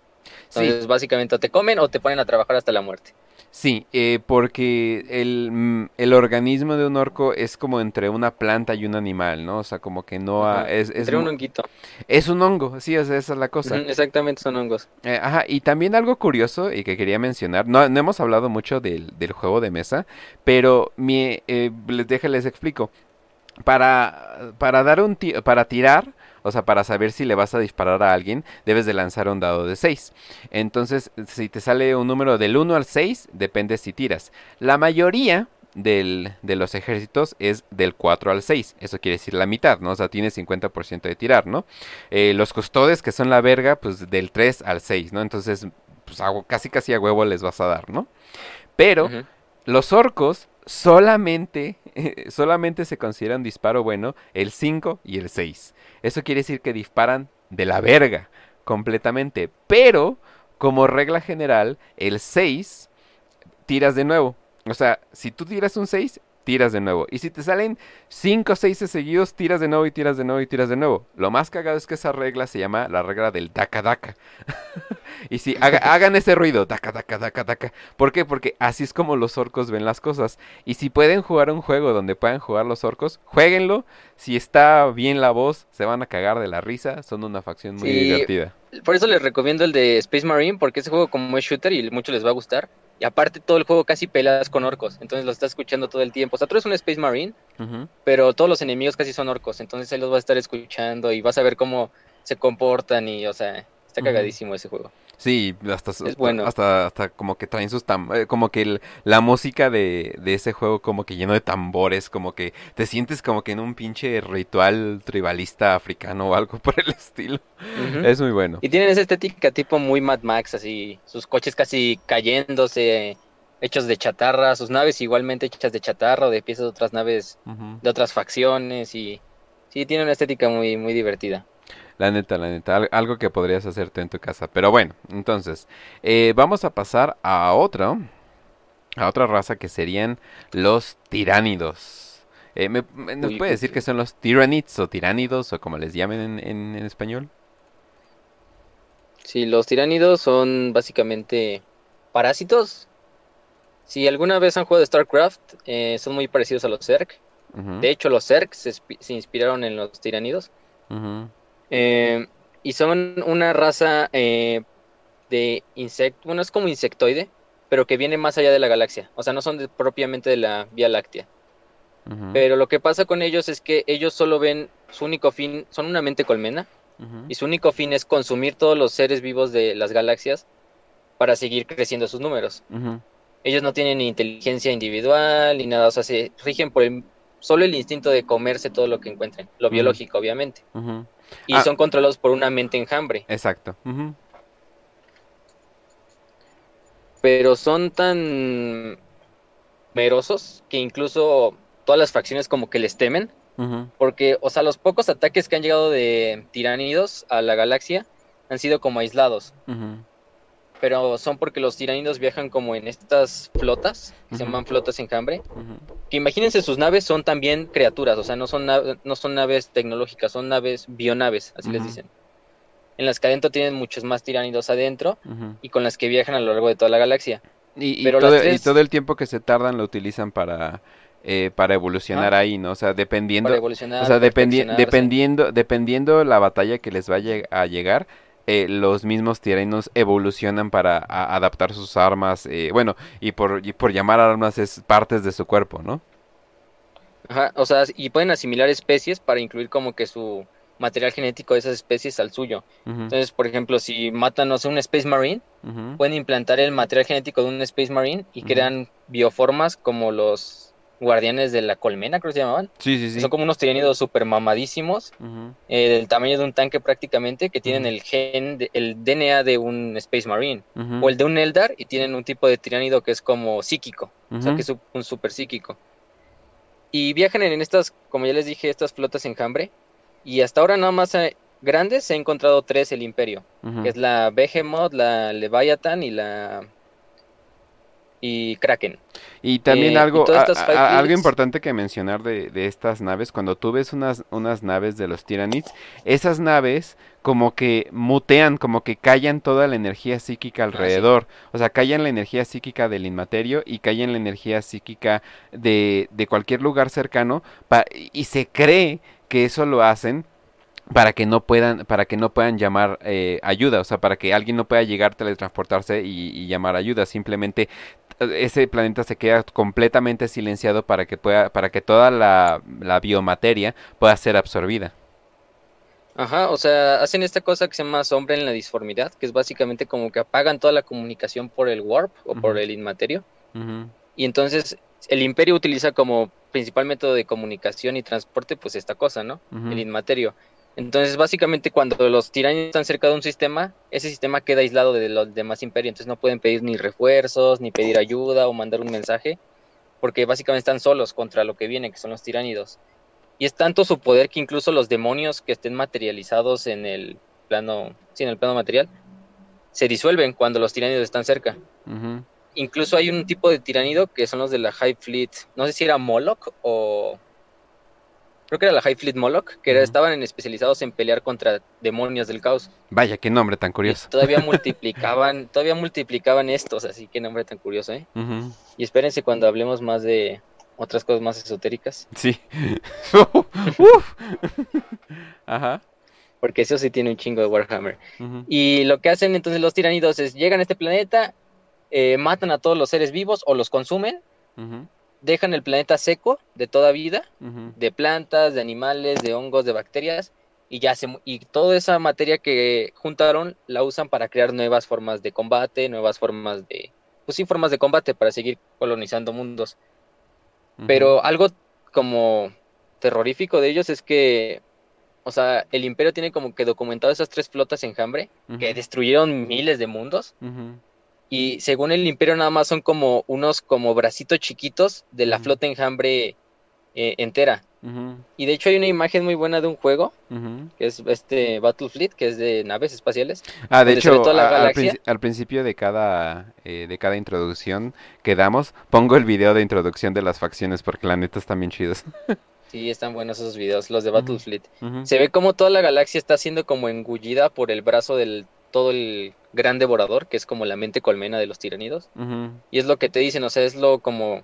Entonces básicamente o te comen o te ponen a trabajar hasta la muerte. Sí, eh, porque el, mm, el, organismo de un orco es como entre una planta y un animal, ¿no? O sea, como que no... es, entre un honguito. Es un hongo, sí, esa es la cosa. exactamente, son hongos. Eh, ajá, y también algo curioso y que quería mencionar, no, no hemos hablado mucho del, del, juego de mesa, pero mi, eh, les, déjales explico. Para, para dar un para tirar o sea, para saber si le vas a disparar a alguien, debes de lanzar un dado de 6. Entonces, si te sale un número del 1 al 6, depende si tiras. La mayoría del, de los ejércitos es del 4 al 6. Eso quiere decir la mitad, ¿no? O sea, tienes 50% de tirar, ¿no? Eh, los custodes, que son la verga, pues del 3 al 6, ¿no? Entonces, pues casi casi a huevo les vas a dar, ¿no? Pero los orcos solamente, solamente se considera un disparo bueno el 5 y el 6. Eso quiere decir que disparan de la verga completamente. Pero, como regla general, el 6 tiras de nuevo. O sea, si tú tiras un 6, tiras de nuevo. Y si te salen 5 o 6 seguidos, tiras de nuevo y tiras de nuevo y tiras de nuevo. Lo más cagado es que esa regla se llama la regla del daca daca. y si hagan ese ruido, daca daca daca daca. ¿Por qué? Porque así es como los orcos ven las cosas. Y si pueden jugar un juego donde puedan jugar los orcos, jueguenlo. Si está bien la voz, se van a cagar de la risa. Son una facción muy divertida. Por eso les recomiendo el de Space Marine, porque ese juego como es shooter y mucho les va a gustar. Y aparte todo el juego casi pelas con orcos, entonces lo estás escuchando todo el tiempo. O sea, tú eres un Space Marine, pero todos los enemigos casi son orcos, entonces ahí los vas a estar escuchando y vas a ver cómo se comportan y, o sea, está cagadísimo ese juego. Sí, hasta, bueno. hasta, hasta como que traen sus tam eh, como que la música de, de, ese juego como que lleno de tambores, como que te sientes como que en un pinche ritual tribalista africano o algo por el estilo. Es muy bueno. Y tienen esa estética tipo muy Mad Max, así, sus coches casi cayéndose, hechos de chatarra, sus naves igualmente hechas de chatarra o de piezas de otras naves de otras facciones y sí, tiene una estética muy, muy divertida. La neta, la neta, algo que podrías hacerte en tu casa. Pero bueno, entonces, eh, vamos a pasar a otra, a otra raza que serían los tiránidos. Eh, ¿me, ¿Nos puede decir que son los tiranids o tiránidos o como les llamen en, español? Sí, los tiránidos son básicamente parásitos. Si alguna vez han jugado StarCraft, eh, son muy parecidos a los Zerg. De hecho, los Zerg se, inspiraron en los tiránidos. Eh, y son una raza eh, de insecto, bueno, es como insectoide, pero que viene más allá de la galaxia. O sea, no son propiamente de la Vía Láctea. Pero lo que pasa con ellos es que ellos solo ven su único fin, son una mente colmena, y su único fin es consumir todos los seres vivos de las galaxias para seguir creciendo sus números. Ellos no tienen ni inteligencia individual ni nada, o sea, se rigen por el, solo el instinto de comerse todo lo que encuentren, lo biológico, obviamente y ah. son controlados por una mente enjambre. Exacto. Pero son tan merosos que incluso todas las facciones como que les temen. Porque, o sea, los pocos ataques que han llegado de tiranidos a la galaxia han sido como aislados pero son porque los tiranidos viajan como en estas flotas, que se llaman flotas enjambre, que imagínense sus naves son también criaturas, o sea, no son, no son naves tecnológicas, son naves bionaves, así les dicen. En las que adentro tienen muchos más tiranidos adentro y con las que viajan a lo largo de toda la galaxia. Y, todo, el tiempo que se tardan lo utilizan para... Eh, para evolucionar ah. ahí, ¿no? O sea, dependiendo, o sea, dependiendo, dependiendo la batalla que les vaya a llegar, eh, los mismos tiranos evolucionan para adaptar sus armas, eh, bueno, y por, por llamar armas es partes de su cuerpo, ¿no? Ajá, o sea, y pueden asimilar especies para incluir como que su material genético de esas especies al suyo. Entonces, por ejemplo, si matan, no sé, un Space Marine, pueden implantar el material genético de un Space Marine y crean bioformas como los guardianes de la colmena, creo que se llamaban. Sí, sí, sí. Son como unos tiránidos super mamadísimos, eh, del tamaño de un tanque prácticamente, que tienen el gen, el DNA de un Space Marine, o el de un Eldar, y tienen un tipo de tiránido que es como psíquico, o sea, que es un super psíquico. Y viajan en estas, como ya les dije, estas flotas enjambre, y hasta ahora nada más eh, grandes se ha encontrado tres el Imperio, que es la Behemoth, la Leviathan y la y Kraken. Y también eh, algo, algo importante que mencionar de, de, estas naves, cuando tú ves unas, unas naves de los Tyranids, esas naves como que mutean, como que callan toda la energía psíquica ah, alrededor. O sea, callan la energía psíquica del inmaterio y callan la energía psíquica de, de cualquier lugar cercano. y se cree que eso lo hacen para que no puedan para que no puedan llamar eh, ayuda o sea para que alguien no pueda llegar teletransportarse y, y, llamar ayuda simplemente ese planeta se queda completamente silenciado para que pueda para que toda la, biomateria pueda ser absorbida Ajá, o sea, hacen esta cosa que se llama sombra en la disformidad, que es básicamente como que apagan toda la comunicación por el warp o por el inmaterio. Y entonces el imperio utiliza como principal método de comunicación y transporte, pues esta cosa, ¿no? El inmaterio. Entonces, básicamente, cuando los tiranos están cerca de un sistema, ese sistema queda aislado de los demás imperios. Entonces, no pueden pedir ni refuerzos, ni pedir ayuda o mandar un mensaje. porque básicamente están solos contra lo que viene, que son los tiránidos. Y es tanto su poder que incluso los demonios que estén materializados en el plano, sí, en el plano material, se disuelven cuando los tiránidos están cerca. Incluso hay un tipo de tiranido que son los de la High Fleet, no sé si era Moloch o creo que era la High Fleet Moloch, que estaban especializados en pelear contra demonios del caos. Vaya, qué nombre tan curioso. todavía multiplicaban, todavía multiplicaban estos, así qué nombre tan curioso, ¿eh? Y espérense cuando hablemos más de otras cosas más esotéricas. Sí. Ajá. Porque eso sí tiene un chingo de Warhammer. Y lo que hacen entonces los tiranidos es llegan a este planeta, eh, matan a todos los seres vivos o los consumen dejan el planeta seco de toda vida, de plantas, de animales, de hongos, de bacterias, y ya se, y toda esa materia que juntaron la usan para crear nuevas formas de combate, nuevas formas de, pues sí, formas de combate para seguir colonizando mundos. Pero algo como terrorífico de ellos es que, o sea, el imperio tiene como que documentado esas tres flotas enjambre que destruyeron miles de mundos y según el imperio nada más son como unos como bracitos chiquitos de la flota enjambre eh, entera. Y de hecho hay una imagen muy buena de un juego, que es este Battlefleet, que es de naves espaciales. Ah, de hecho, al, principio de cada, eh, de cada introducción que damos, pongo el video de introducción de las facciones, porque la neta están bien chidos. Sí, están buenos esos videos, los de Battlefleet. Se ve como toda la galaxia está siendo como engullida por el brazo del todo el gran devorador, que es como la mente colmena de los tiranidos. Y es lo que te dicen, o sea, es lo como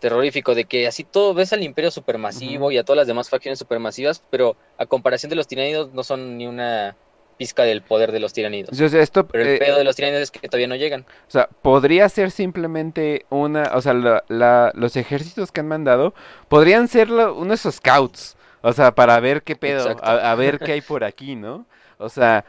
terrorífico de que así todo ves al imperio supermasivo y a todas las demás facciones supermasivas, pero a comparación de los tiranidos no son ni una pizca del poder de los tiranidos. esto, pero el eh, pedo de los tiranidos es que todavía no llegan. O sea, podría ser simplemente una, o sea, los ejércitos que han mandado podrían ser unos scouts, o sea, para ver qué pedo, a, ver qué hay por aquí, ¿no? O sea,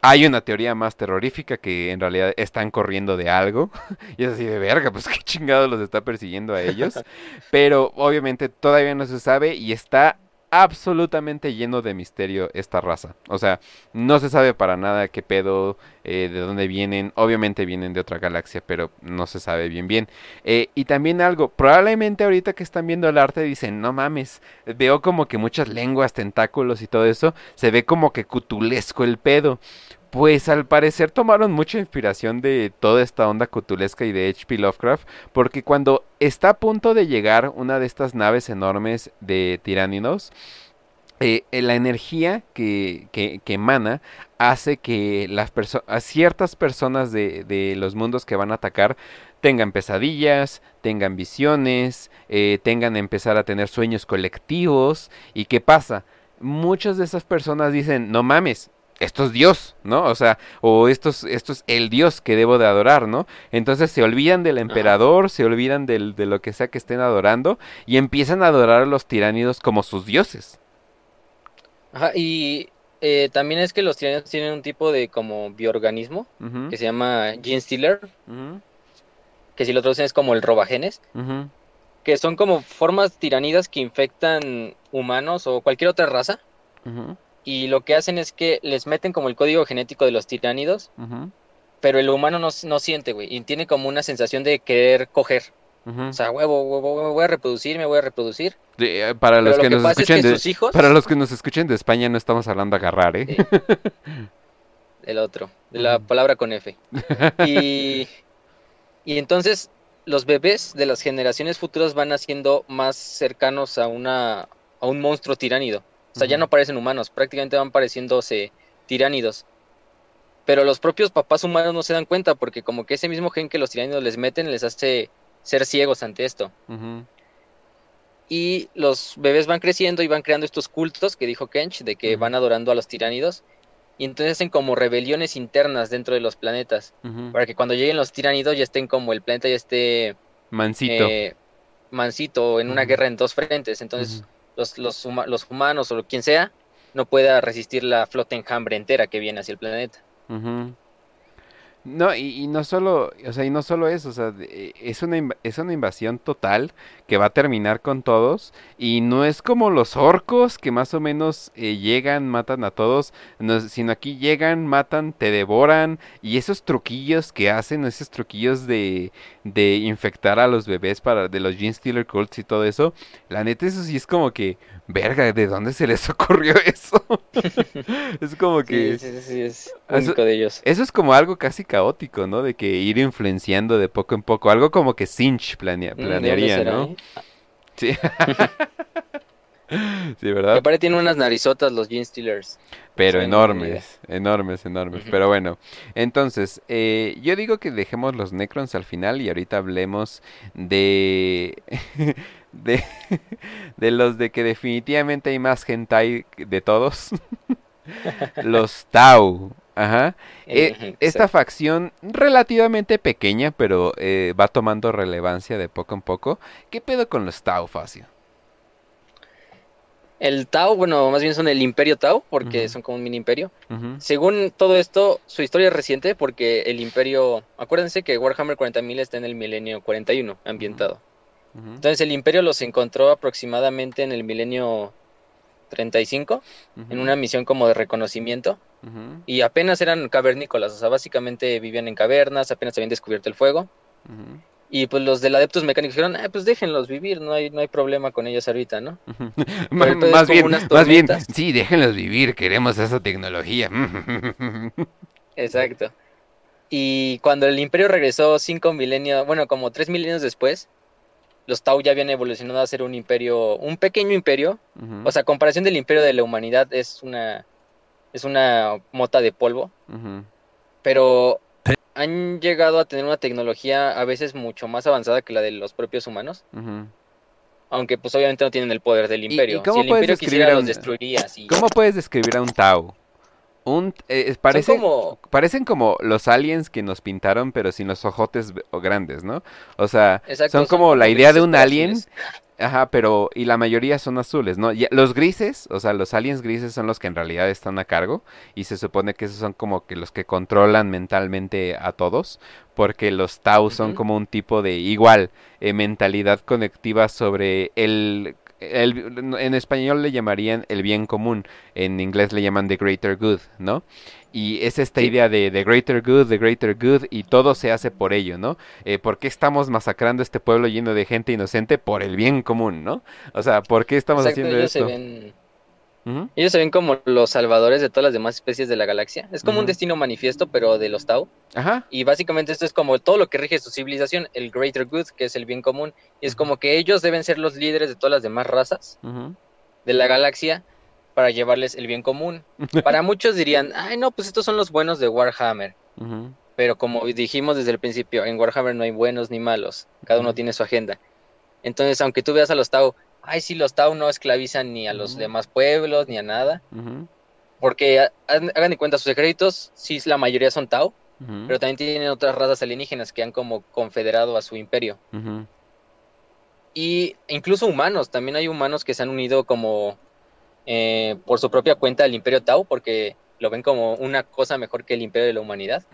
hay una teoría más terrorífica que en realidad están corriendo de algo. y es así de verga, pues qué chingado los está persiguiendo a ellos. Pero obviamente todavía no se sabe y está absolutamente lleno de misterio esta raza. O sea, no se sabe para nada qué pedo, eh, de dónde vienen. Obviamente vienen de otra galaxia, pero no se sabe bien bien. Eh, y también algo, probablemente ahorita que están viendo el arte dicen, no mames, veo como que muchas lenguas, tentáculos y todo eso. Se ve como que cutulesco el pedo. Pues al parecer tomaron mucha inspiración de toda esta onda cutulesca y de H.P. Lovecraft, porque cuando está a punto de llegar una de estas naves enormes de tiránidos, eh, eh, la energía que, que, emana hace que las ciertas personas de, de, los mundos que van a atacar tengan pesadillas, tengan visiones, eh, tengan empezar a tener sueños colectivos. ¿Y qué pasa? Muchas de esas personas dicen, no mames, esto es Dios, ¿no? O sea, o esto es, esto es el Dios que debo de adorar, ¿no? Entonces se olvidan del emperador, se olvidan del, de lo que sea que estén adorando y empiezan a adorar a los tiránidos como sus dioses. Ajá, y eh, también es que los tiránidos tienen un tipo de como bioorganismo que se llama gene stealer, que si lo traducen es como el robagenes, que son como formas tiranidas que infectan humanos o cualquier otra raza y lo que hacen es que les meten como el código genético de los tiránidos, pero el humano no, no siente, güey, y tiene como una sensación de querer coger. O sea, huevo, huevo, me voy a reproducir, me voy a reproducir. Eh, para los que, nos escuchen de, para los que nos escuchen de España no estamos hablando de agarrar, ¿eh? El otro, de la palabra con F. y, y entonces los bebés de las generaciones futuras van haciendo más cercanos a una a un monstruo tiránido. O sea, ya no parecen humanos, prácticamente van pareciéndose tiránidos. Pero los propios papás humanos no se dan cuenta porque como que ese mismo gen que los tiránidos les meten les hace ser ciegos ante esto. Y los bebés van creciendo y van creando estos cultos que dijo Kench, de que van adorando a los tiránidos. Y entonces hacen como rebeliones internas dentro de los planetas. Para que cuando lleguen los tiránidos ya estén como el planeta ya esté... Mansito. Eh, mansito en una guerra en dos frentes. Entonces los, los, los humanos o quien sea no pueda resistir la flota enjambre entera que viene hacia el planeta. No, y, no solo, o sea, y no solo eso, o sea, es una, es una invasión total que va a terminar con todos. Y no es como los orcos que más o menos eh, llegan, matan a todos, sino aquí llegan, matan, te devoran. Y esos truquillos que hacen, esos truquillos de, de infectar a los bebés para de los Gene Stealer Cults y todo eso, la neta eso sí es como que, verga, ¿de dónde se les ocurrió eso? es como que... Sí, sí, sí, es único de ellos. Eso es como algo casi caótico, ¿no? De que ir influenciando de poco en poco, algo como que Sinch planea, mm, planearía, ¿no? Sí. sí, ¿verdad? aparte tiene unas narizotas los Gene Stealers. Pero enormes, enormes, enormes. Pero bueno, entonces, eh, yo digo que dejemos los Necrons al final y ahorita hablemos de... de, de los de que definitivamente hay más hentai de todos. los Tau. Ajá. Eh, esta facción relativamente pequeña, pero eh, va tomando relevancia de poco en poco. ¿Qué pedo con los Tau, Facio? El Tau, bueno, más bien son el Imperio Tau, porque son como un mini imperio. Según todo esto, su historia es reciente, porque el Imperio. Acuérdense que Warhammer 40.000 está en el milenio 41, ambientado. Entonces, el Imperio los encontró aproximadamente en el milenio 35, en una misión como de reconocimiento. Y apenas eran cavernícolas, o sea, básicamente vivían en cavernas, apenas habían descubierto el fuego. Y pues los del Adeptos Mecánicos dijeron, ah, pues déjenlos vivir, no hay, no hay problema con ellos ahorita, ¿no? más, bien, más bien, sí, déjenlos vivir, queremos esa tecnología. Exacto. Y cuando el Imperio regresó cinco milenios, bueno, como tres milenios después, los Tau ya habían evolucionado a ser un imperio, un pequeño imperio. O sea, comparación del imperio de la humanidad es una, es una mota de polvo. Pero han llegado a tener una tecnología a veces mucho más avanzada que la de los propios humanos. Aunque pues obviamente no tienen el poder del imperio. cómo si el imperio quisiera los destruiría. ¿Cómo puedes describir a un Tau? Un, eh, como... Parecen como los aliens que nos pintaron, pero sin los ojotes grandes, ¿no? O sea, son como la idea de un alien, Ajá, pero y la mayoría son azules, ¿no? los grises, o sea, los aliens grises son los que en realidad están a cargo y se supone que esos son como que los que controlan mentalmente a todos, porque los Tau son como un tipo de igual eh, mentalidad conectiva sobre el en español le llamarían el bien común, en inglés le llaman the greater good, ¿no? Y es esta idea de the greater good, the greater good, y todo se hace por ello, ¿no? Eh, ¿Por qué estamos masacrando este pueblo lleno de gente inocente? Por el bien común, ¿no? O sea, ¿por qué estamos haciendo esto? Ellos se ven como los salvadores de todas las demás especies de la galaxia. Es como un destino manifiesto, pero de los Tau. Ajá. Y básicamente esto es como todo lo que rige su civilización, el Greater Good, que es el bien común. Y es como que ellos deben ser los líderes de todas las demás razas de la galaxia para llevarles el bien común. para muchos dirían, ay no, pues estos son los buenos de Warhammer. Pero como dijimos desde el principio, en Warhammer no hay buenos ni malos. Cada uno tiene su agenda. Entonces, aunque tú veas a los Tau ay, sí, los Tau no esclavizan ni a los demás pueblos, ni a nada. Porque hagan de cuenta, sus ejércitos, sí, la mayoría son Tau, pero también tienen otras razas alienígenas que han como confederado a su imperio. Y incluso humanos, también hay humanos que se han unido como eh, por su propia cuenta al imperio Tau, porque lo ven como una cosa mejor que el imperio de la humanidad.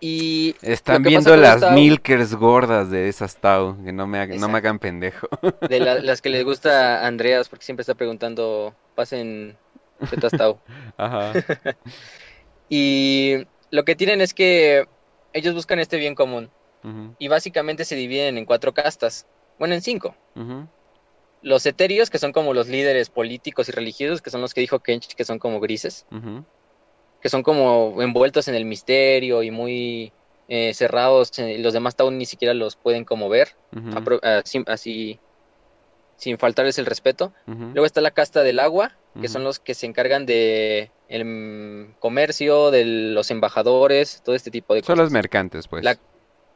Y Están viendo las milkers gordas de esas Tau, que no me, no me hagan pendejo. De las que les gusta a Andreas, porque siempre está preguntando, pasen tetas Tau. Ajá. y lo que tienen es que ellos buscan este bien común. Y básicamente se dividen en cuatro castas. Bueno, en cinco. Los etéreos, que son como los líderes políticos y religiosos, que son los que dijo Kench, que son como grises que son como envueltos en el misterio y muy eh, cerrados, eh, los demás Tau ni siquiera los pueden como ver, así, sin faltarles el respeto. Luego está la casta del agua, que son los que se encargan de el comercio, de los embajadores, todo este tipo de cosas. Son los mercantes, pues.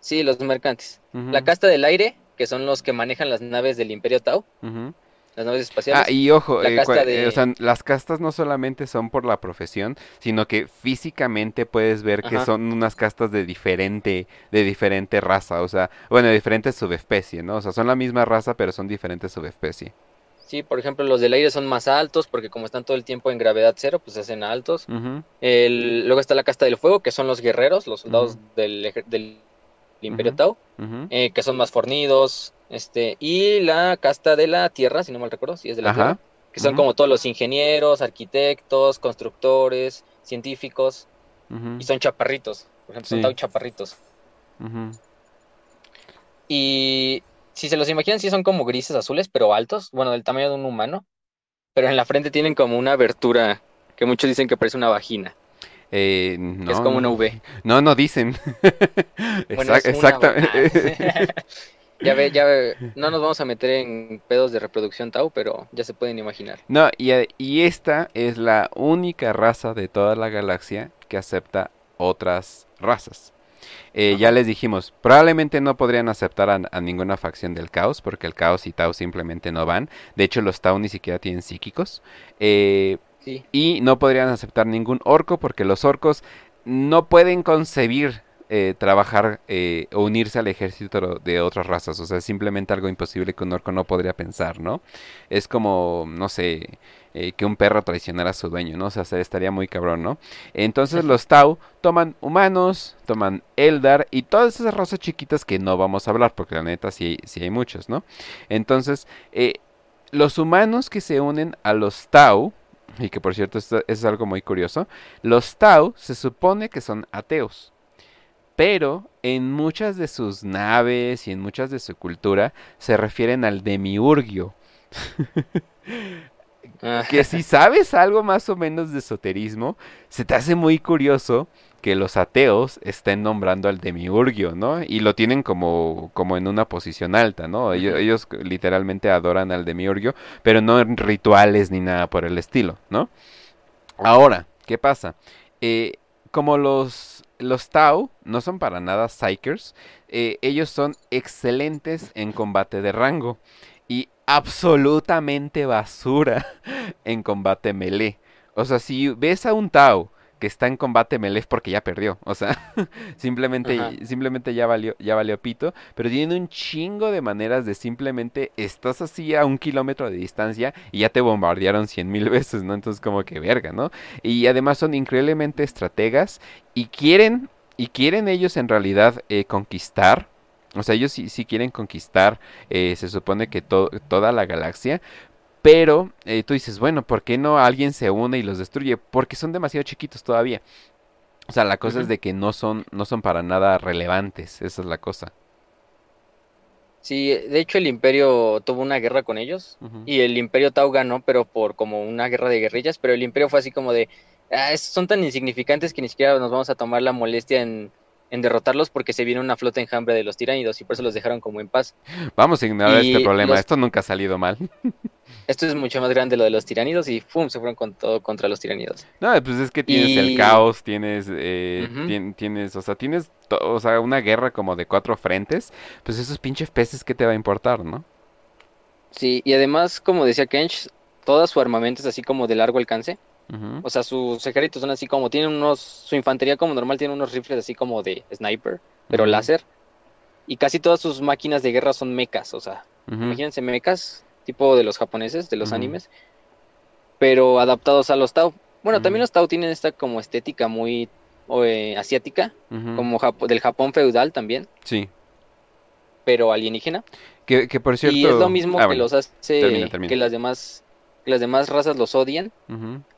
sí, los mercantes. La casta del aire, que son los que manejan las naves del Imperio Tau las naves espaciales. Ah, y ojo, eh, eh, las castas no solamente son por la profesión, sino que físicamente puedes ver que son unas castas de diferente, de diferente raza, o sea, bueno, de diferente subespecie, ¿no? O sea, son la misma raza, pero son diferentes subespecie. Sí, por ejemplo, los del aire son más altos porque como están todo el tiempo en gravedad cero, pues se hacen altos. luego está la casta del fuego, que son los guerreros, los soldados del, del Imperio Tau, eh, que son más fornidos, Este, y la casta de la tierra, si no mal recuerdo, si es de la Ajá. tierra, que son como todos los ingenieros, arquitectos, constructores, científicos, y son chaparritos, por ejemplo, son. Tau chaparritos. Y si se los imaginan, sí son como grises azules, pero altos, bueno, del tamaño de un humano, pero en la frente tienen como una abertura que muchos dicen que parece una vagina, Eh, es como una V. No, no dicen. Bueno, Exact- es una exactamente. Ya ve, ya ve, no nos vamos a meter en pedos de reproducción Tau, pero ya se pueden imaginar. No, y, a- y esta es la única raza de toda la galaxia que acepta otras razas. Eh, ya les dijimos, probablemente no podrían aceptar a, a ninguna facción del caos, porque el caos y Tau simplemente no van. De hecho, los Tau ni siquiera tienen psíquicos. Eh, Sí, y no podrían aceptar ningún orco, porque los orcos no pueden concebir eh, trabajar eh, o unirse al ejército de otras razas. O sea, es simplemente algo imposible que un orco no podría pensar, ¿no? Es como, no sé, eh, que un perro traicionara a su dueño, ¿no? O sea, se- estaría muy cabrón, ¿no? Entonces los Tau toman humanos, toman Eldar y todas esas razas chiquitas que no vamos a hablar, porque la neta sí, sí hay muchos, ¿no? Entonces, eh, los humanos que se unen a los Tau, y que por cierto esto es algo muy curioso, los Tau se supone que son ateos. Pero en muchas de sus naves y en muchas de su cultura se refieren al demiurgio. Ah, Que si sabes algo más o menos de esoterismo, se te hace muy curioso que los ateos estén nombrando al demiurgio, ¿no? Y lo tienen como, como en una posición alta, ¿no? Ellos, literalmente adoran al demiurgio, pero no en rituales ni nada por el estilo, ¿no? Ahora, ¿qué pasa? Eh, como los, los Tau no son para nada Psykers, eh, ellos son excelentes en combate de rango y absolutamente basura en combate melee. O sea, si ves a un Tau que está en combate melee es porque ya perdió. O sea, simplemente, Ajá. simplemente ya valió, ya valió pito. Pero tienen un chingo de maneras de simplemente estás así a un kilómetro de distancia y ya te bombardearon cien mil veces, ¿no? Entonces como que verga, ¿no? Y además son increíblemente estrategas y quieren, y quieren ellos en realidad eh, conquistar. O sea, ellos sí, sí quieren conquistar, eh, se supone que to- toda la galaxia. Pero eh, tú dices, bueno, ¿por qué no alguien se une y los destruye? Porque son demasiado chiquitos todavía. O sea, la cosa es de que no son, no son para nada relevantes. Esa es la cosa. Sí, de hecho el Imperio tuvo una guerra con ellos y el Imperio Tau ganó, pero por como una guerra de guerrillas, pero el Imperio fue así como de, "Ah, son tan insignificantes que ni siquiera nos vamos a tomar la molestia en, en derrotarlos porque se viene una flota enjambre de los tiránidos y por eso los dejaron como en paz. Vamos a ignorar este problema. los- Esto nunca ha salido mal. Esto es mucho más grande lo de los tiránidos y ¡pum! se fueron con todo contra los tiránidos. No, pues es que tienes el caos, tienes, eh, tien- tienes, o sea, tienes, o sea, una guerra como de cuatro frentes. Pues esos pinches peces, ¿qué te va a importar, no? Sí, y además, como decía Kench, todo su armamento es así como de largo alcance. O sea, sus ejércitos son así como, tienen unos, su infantería como normal tiene unos rifles así como de sniper, pero láser. Y casi todas sus máquinas de guerra son mechas, o sea, imagínense mechas, tipo de los japoneses, de los animes, pero adaptados a los Tau. Bueno, también los Tau tienen esta como estética muy eh, asiática, como del Japón feudal también, Sí. pero alienígena. Que, que por cierto... Y es lo mismo Ah, que bueno. los hace termina, termina. que las demás, que las demás razas los odian.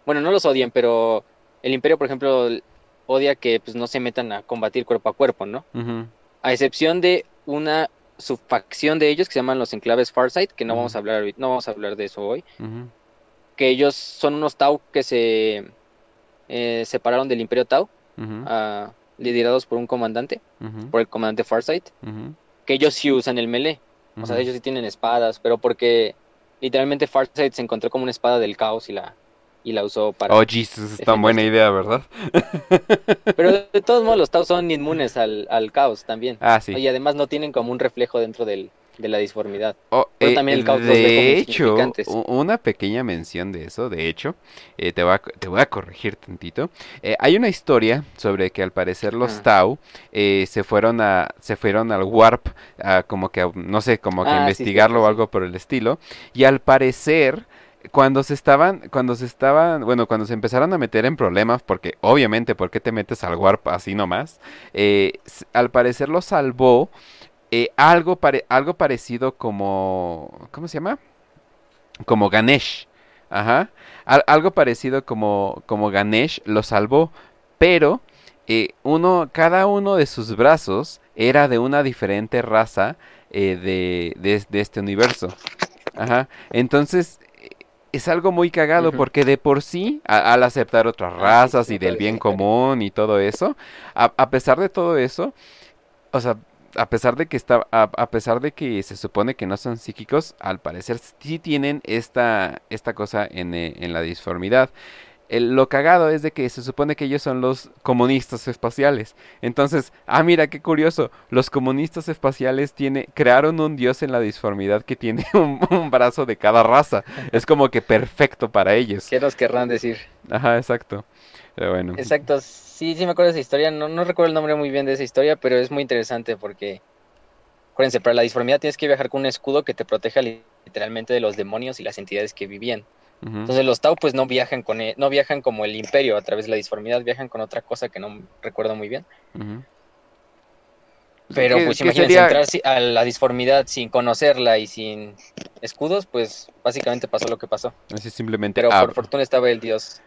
Bueno, no los odian, pero el Imperio, por ejemplo, odia que pues, no se metan a combatir cuerpo a cuerpo, ¿no? A excepción de una subfacción de ellos que se llaman los enclaves Farsight, que no vamos a hablar no vamos a hablar de eso hoy, que ellos son unos Tau que se eh, separaron del Imperio Tau, ah, liderados por un comandante, por el comandante Farsight, que ellos sí usan el melee, o sea, ellos sí tienen espadas, pero porque literalmente Farsight se encontró como una espada del caos y la y la usó para Oh, Jesus, es tan buena idea, ¿verdad? Pero de, de todos modos los Tau son inmunes al, al caos también. Ah, sí. Y además no tienen como un reflejo dentro del, de la disformidad. Oh, Pero eh, también el caos de hecho, una pequeña mención de eso, de hecho, eh, te, voy a, te voy a corregir tantito. Eh, hay una historia sobre que al parecer los Ah. Tau eh, se fueron a se fueron al warp, a como que a- no sé, como que Ah, sí, investigarlo o algo por el estilo, y al parecer cuando se estaban, cuando se estaban, bueno, cuando se empezaron a meter en problemas, porque obviamente, ¿por qué te metes al warp así nomás? Eh, al parecer lo salvó eh, algo, algo parecido como, ¿cómo se llama? Como Ganesh. Ajá. algo parecido como, como Ganesh lo salvó, pero eh, uno, cada uno de sus brazos era de una diferente raza eh, de, de, este universo. Ajá. Entonces, es algo muy cagado porque de por sí, al aceptar otras ah, razas y del bien común y todo eso, a, a, pesar de todo eso, o sea, a pesar de que está, a, pesar de que se supone que no son psíquicos, al parecer sí tienen esta, esta cosa en, eh, en la disformidad. lo cagado es de que se supone que ellos son los comunistas espaciales. Entonces, ah, mira qué curioso. Los comunistas espaciales tiene, crearon un dios en la disformidad que tiene un, un brazo de cada raza. Es como que perfecto para ellos. ¿Qué nos querrán decir? Ajá, exacto. Pero bueno. Exacto, sí, sí me acuerdo de esa historia. No, no recuerdo el nombre muy bien de esa historia, pero es muy interesante porque, acuérdense, para la disformidad tienes que viajar con un escudo que te proteja literalmente de los demonios y las entidades que vivían. Entonces los Tau pues no viajan con e, no viajan como el imperio a través de la disformidad, viajan con otra cosa que no recuerdo muy bien. Pero pues imagínense entrar a la disformidad sin conocerla y sin escudos, pues básicamente pasó lo que pasó. Así simplemente. Pero por fortuna estaba el dios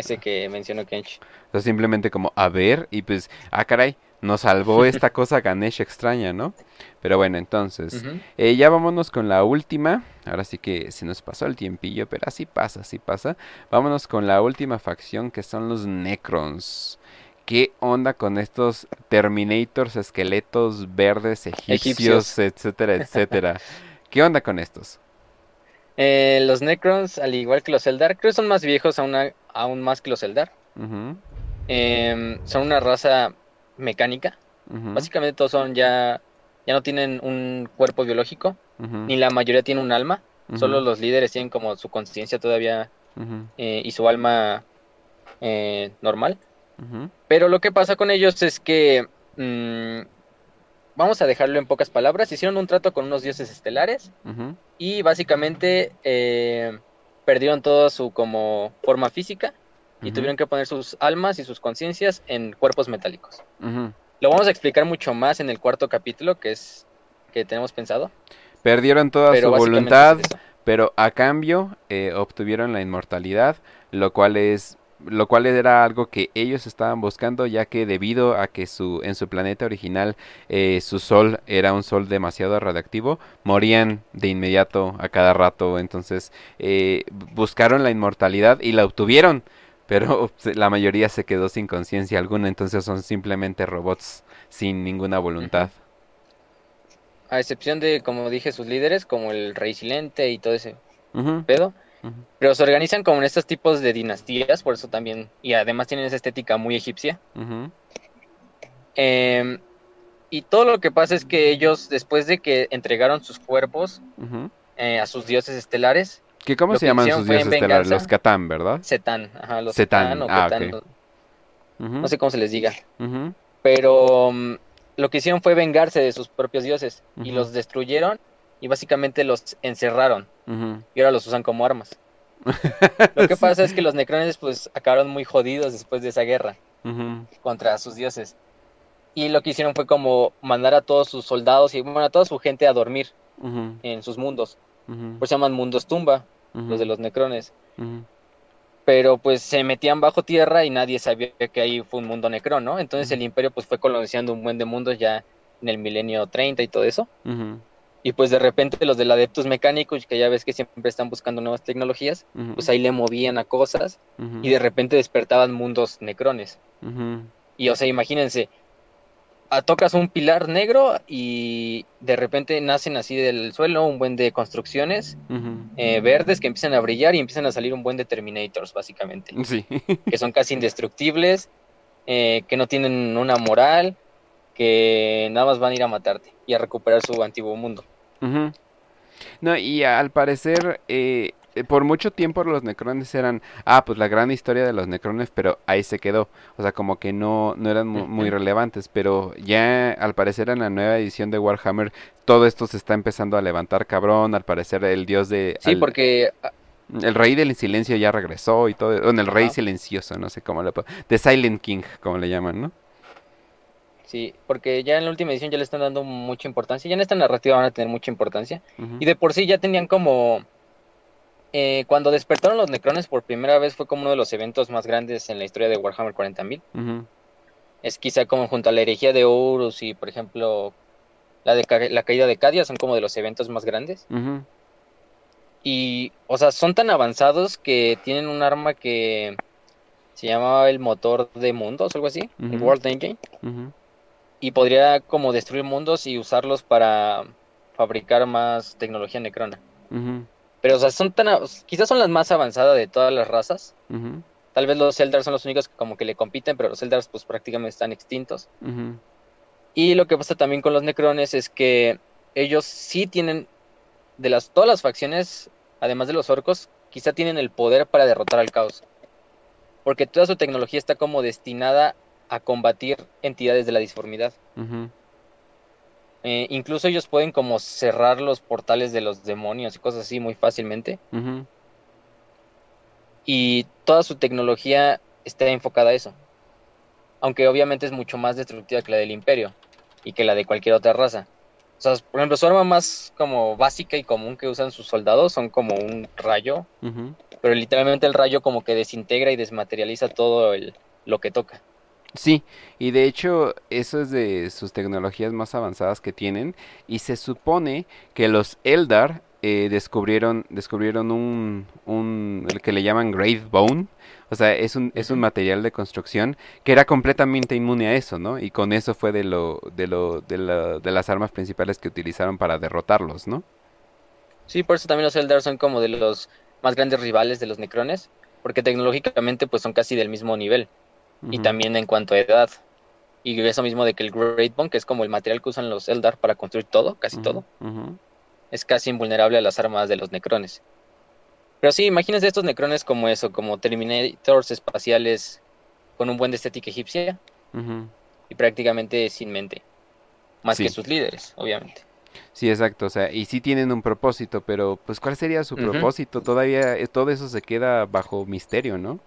ese que mencionó Kench. O sea, simplemente como a ver y pues, ah, caray, nos salvó esta cosa Ganesh extraña, ¿no? Pero bueno, entonces, eh, ya vámonos con la última. Ahora sí que se nos pasó el tiempillo, pero así pasa, así pasa. Vámonos con la última facción que son los Necrons. ¿Qué onda con estos Terminators, esqueletos verdes, egipcios, etcétera, etcétera? ¿Qué onda con estos? Eh, los Necrons, al igual que los Eldar, creo que son más viejos aún, aún más que los Eldar. Em, son una raza mecánica. Básicamente todos son ya, ya no tienen un cuerpo biológico, ni la mayoría tiene un alma. Solo los líderes tienen como su conciencia todavía eh, y su alma eh, normal. Pero lo que pasa con ellos es que mm, vamos a dejarlo en pocas palabras, hicieron un trato con unos dioses estelares y básicamente eh, perdieron toda su como forma física y tuvieron que poner sus almas y sus conciencias en cuerpos metálicos. Lo vamos a explicar mucho más en el cuarto capítulo que es que tenemos pensado. Perdieron toda su voluntad, pero a cambio eh, obtuvieron la inmortalidad, lo cual es lo cual era algo que ellos estaban buscando ya que debido a que su en su planeta original eh, su sol era un sol demasiado radiactivo morían de inmediato a cada rato. Entonces eh, buscaron la inmortalidad y la obtuvieron pero la mayoría se quedó sin conciencia alguna. Entonces son simplemente robots sin ninguna voluntad. A excepción de como dije sus líderes como el rey silente y todo ese pedo pero se organizan como en estos tipos de dinastías, por eso también, y además tienen esa estética muy egipcia. Em, y todo lo que pasa es que ellos, después de que entregaron sus cuerpos eh, a sus dioses estelares, ¿Qué, ¿Cómo se llaman sus dioses estelares? Los Catán, ¿verdad? Setán, ajá, los Setán, ah, no, sé cómo se les diga. Pero mm, lo que hicieron fue vengarse de sus propios dioses y los destruyeron y básicamente los encerraron y ahora los usan como armas. Lo que pasa es que los necrones pues acabaron muy jodidos después de esa guerra contra sus dioses. Y lo que hicieron fue como mandar a todos sus soldados y bueno, a toda su gente a dormir en sus mundos. Por se llaman mundos tumba, los de los necrones. Pero pues se metían bajo tierra y nadie sabía que ahí fue un mundo necrón, ¿no? Entonces el imperio pues fue colonizando un buen de mundos ya en el milenio 30 y todo eso. Y pues de repente los del Adeptus Mecánicos, que ya ves que siempre están buscando nuevas tecnologías, pues ahí le movían a cosas y de repente despertaban mundos necrones. Y o sea, imagínense, tocas un pilar negro y de repente nacen así del suelo un buen de construcciones eh, verdes que empiezan a brillar y empiezan a salir un buen de Terminators, básicamente. que son casi indestructibles, eh, que no tienen una moral, que nada más van a ir a matarte y a recuperar su antiguo mundo. No, y al parecer, eh, por mucho tiempo los necrones eran, ah, pues la gran historia de los necrones, pero ahí se quedó. O sea, como que no, no eran muy, relevantes, pero ya al parecer en la nueva edición de Warhammer, todo esto se está empezando a levantar cabrón, al parecer el dios de... Sí, porque... Ah, el rey del silencio ya regresó y todo, bueno, el rey silencioso, no sé cómo le... The Silent King, como le llaman, ¿no? Sí, porque ya en la última edición ya le están dando mucha importancia, ya en esta narrativa van a tener mucha importancia. Y de por sí ya tenían como... eh, cuando despertaron los Necrones por primera vez fue como uno de los eventos más grandes en la historia de Warhammer 40.000. ujú, Es quizá como junto a la herejía de Horus y por ejemplo la, de, ca- la caída de Cadia son como de los eventos más grandes. Y, o sea, son tan avanzados que tienen un arma que se llamaba el motor de mundos algo así, el. World Engine. Y podría como destruir mundos y usarlos para fabricar más tecnología necrona. Pero, o sea, son tan, quizás son las más avanzadas de todas las razas. Tal vez los Eldar son los únicos que como que le compiten, pero los Eldars pues prácticamente están extintos. Y lo que pasa también con los Necrones es que ellos sí tienen, de las, todas las facciones, además de los orcos, quizá tienen el poder para derrotar al caos. Porque toda su tecnología está como destinada a combatir entidades de la disformidad. Eh, incluso ellos pueden como cerrar los portales de los demonios y cosas así muy fácilmente. Y toda su tecnología está enfocada a eso. Aunque obviamente es mucho más destructiva que la del imperio y que la de cualquier otra raza. O sea, por ejemplo, su arma más como básica y común que usan sus soldados son como un rayo, pero literalmente el rayo como que desintegra y desmaterializa todo el, lo que toca. Sí, y de hecho eso es de sus tecnologías más avanzadas que tienen y se supone que los Eldar eh, descubrieron descubrieron un, un el que le llaman Great Bone, o sea, es un es un material de construcción que era completamente inmune a eso, ¿no? Y con eso fue de lo de lo de, la- de las armas principales que utilizaron para derrotarlos, ¿no? Sí, por eso también los Eldar son como de los más grandes rivales de los Necrones, porque tecnológicamente pues son casi del mismo nivel. Y también en cuanto a edad. Y eso mismo de que el Great Bone, que es como el material que usan los Eldar para construir todo, casi todo, es casi invulnerable a las armas de los Necrones. Pero sí, imagínense estos Necrones como eso, como Terminators espaciales con un buen de estética egipcia y prácticamente sin mente. Más Sí. que sus líderes, obviamente. Sí, exacto, o sea, y sí tienen un propósito, pero pues ¿cuál sería su propósito? Todavía eh, todo eso se queda bajo misterio, ¿no?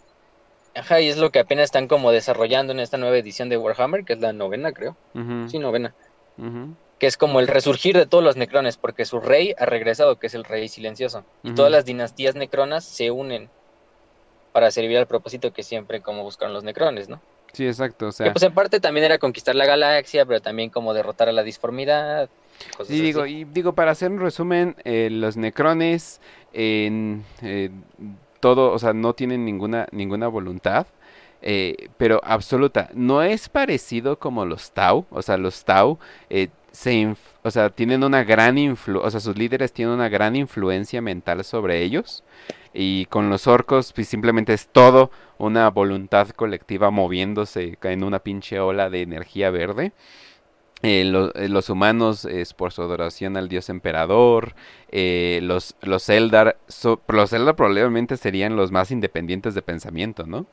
Ajá, y es lo que apenas están como desarrollando en esta nueva edición de Warhammer, que es la novena, creo. Sí, novena. que es como el resurgir de todos los necrones, porque su rey ha regresado, que es el rey silencioso. Y todas las dinastías necronas se unen para servir al propósito que siempre como buscaron los necrones, ¿no? Sí, exacto, o Que sea, pues en parte también era conquistar la galaxia, pero también como derrotar a la disformidad, cosas sí, digo, así. y digo, para hacer un resumen, eh, los necrones en eh, todo, o sea, no tienen ninguna, ninguna voluntad, eh, pero absoluta. No es parecido como los Tau, o sea, los Tau eh, se, o sea, tienen una gran influ, o sea, sus líderes tienen una gran influencia mental sobre ellos. Y con los orcos, pues simplemente es todo una voluntad colectiva moviéndose en una pinche ola de energía verde. Eh, lo- eh, los humanos es por su adoración al dios emperador. eh, los, los Eldar, so- los Eldar probablemente serían los más independientes de pensamiento, ¿no?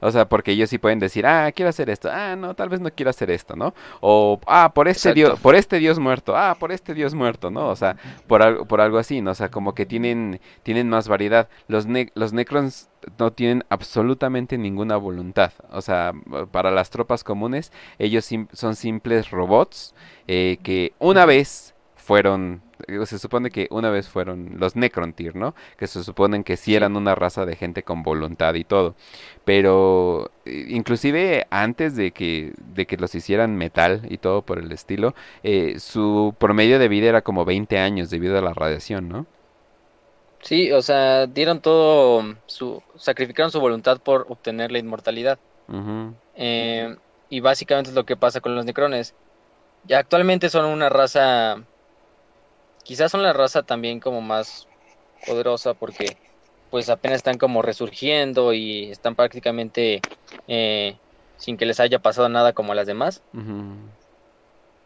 O sea, porque ellos sí pueden decir, ah, quiero hacer esto, ah, no, tal vez no quiero hacer esto, ¿no? O, ah, por este Exacto. dios, por este dios muerto, ah, por este dios muerto, ¿no? O sea, por algo, por algo así, ¿no? O sea, como que tienen, tienen más variedad. Los, ne- los Necrons no tienen absolutamente ninguna voluntad. O sea, para las tropas comunes, ellos sim- son simples robots eh, que una vez fueron, se supone que una vez fueron los Necrontyr, ¿no? Que se suponen que sí eran una raza de gente con voluntad y todo. Pero eh, inclusive antes de que, de que los hicieran metal y todo por el estilo, eh, su promedio de vida era como 20 años debido a la radiación, ¿no? Sí, o sea, dieron todo su, sacrificaron su voluntad por obtener la inmortalidad. Eh, y básicamente es lo que pasa con los necrones. Ya actualmente son una raza, quizás son la raza también como más poderosa porque pues apenas están como resurgiendo y están prácticamente eh, sin que les haya pasado nada como a las demás.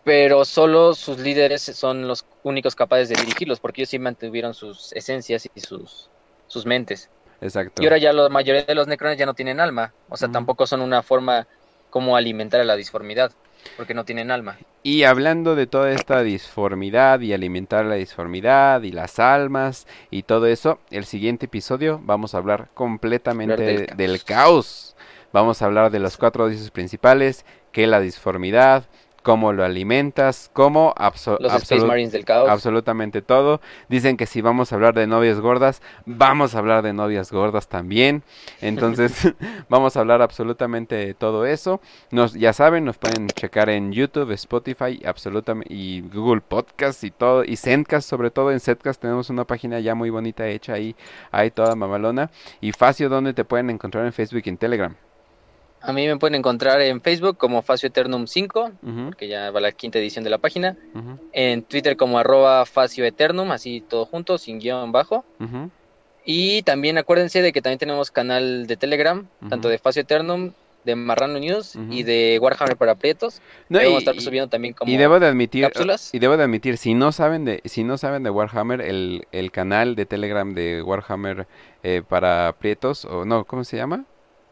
Pero solo sus líderes son los únicos capaces de dirigirlos porque ellos sí mantuvieron sus esencias y sus, sus mentes. Exacto. Y ahora ya la mayoría de los necrones ya no tienen alma. O sea, tampoco son una forma como alimentar a la disformidad, porque no tienen alma. Y hablando de toda esta disformidad y alimentar la disformidad y las almas y todo eso, el siguiente episodio vamos a hablar completamente del caos. del caos. Vamos a hablar de los cuatro dioses principales, qué la disformidad, cómo lo alimentas, cómo los Space Marines del caos. absolutamente todo. Dicen que si vamos a hablar de novias gordas, vamos a hablar de novias gordas también. Entonces, vamos a hablar absolutamente de todo eso. Nos, ya saben, nos pueden checar en YouTube, Spotify, absolutamente y Google Podcast y todo y Zendcast, sobre todo en Zendcast tenemos una página ya muy bonita hecha ahí, ahí toda mamalona y Facio donde te pueden encontrar en Facebook y en Telegram. A mí me pueden encontrar en Facebook como Facio Eternum 5, que ya va la quinta edición de la página. En Twitter como arroba Facio Eternum, así todo junto, sin guion bajo. Y también acuérdense de que también tenemos canal de Telegram, tanto de Facio Eternum, de Marrano News y de Warhammer para Prietos. No, vamos a estar subiendo también como y debo de admitir, cápsulas. Y debo de admitir, si no saben de, si no saben de Warhammer, el, el canal de Telegram de Warhammer eh, para Prietos, o no, ¿cómo se llama?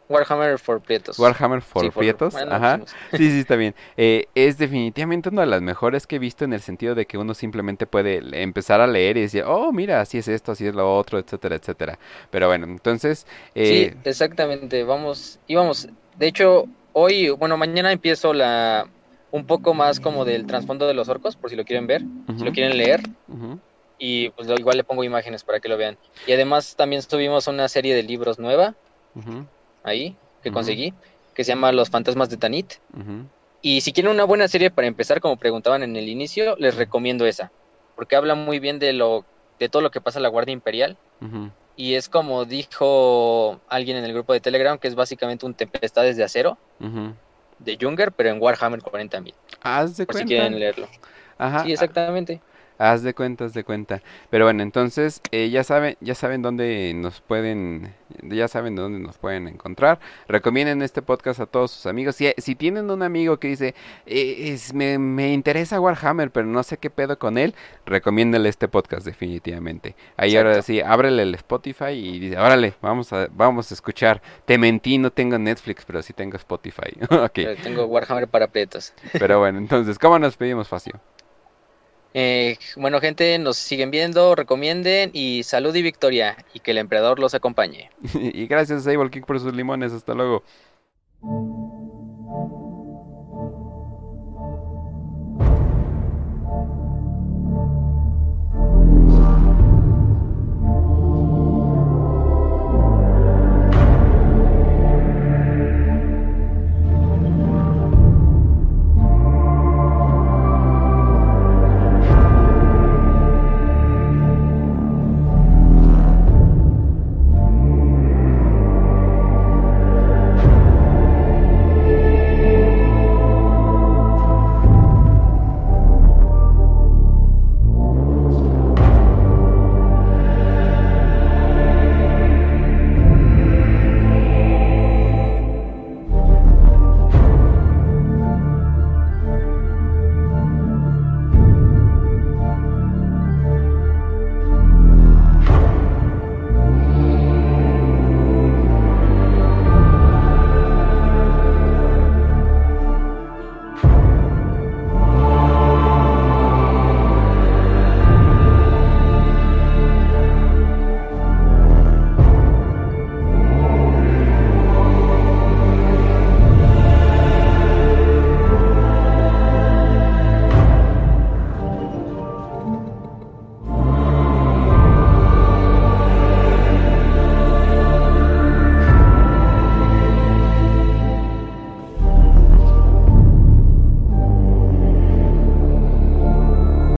Warhammer for Prietos. Warhammer for Prietos, ajá. Sí, sí, está bien. Eh, es definitivamente una de las mejores que he visto en el sentido de que uno simplemente puede empezar a leer y decir, oh, mira, así es esto, así es lo otro, etcétera, etcétera. Pero bueno, entonces... Eh... Sí, exactamente, vamos, íbamos, de hecho, hoy, bueno, mañana empiezo la... un poco más como del trasfondo de los orcos, por si lo quieren ver, si lo quieren leer. Y pues igual le pongo imágenes para que lo vean. Y además también tuvimos una serie de libros nueva ahí que conseguí, que se llama Los Fantasmas de Tanit. Y si quieren una buena serie para empezar, como preguntaban en el inicio, les recomiendo esa, porque habla muy bien de lo de todo lo que pasa en la Guardia Imperial. Y es como dijo alguien en el grupo de Telegram, que es básicamente un Tempestades de Acero de Junger, pero en Warhammer 40.000. Haz de por si quieren leerlo. Sí, exactamente. Haz de cuenta, haz de cuenta. Pero bueno, entonces eh, ya saben, ya saben dónde nos pueden, ya saben dónde nos pueden encontrar. Recomienden este podcast a todos sus amigos. Si, si tienen un amigo que dice, eh, es, me, me, interesa Warhammer, pero no sé qué pedo con él, recomiéndale este podcast definitivamente. Ahí ahora sí, ábrele el Spotify y dice, órale, vamos a, vamos a escuchar. Te mentí, no tengo Netflix, pero sí tengo Spotify. okay. tengo Warhammer para pretos. pero bueno, entonces, ¿cómo nos pedimos, Facio? Eh, bueno, gente, nos siguen viendo, recomienden y salud y victoria y que el emperador los acompañe. y gracias a Able Kick por sus limones. Hasta luego.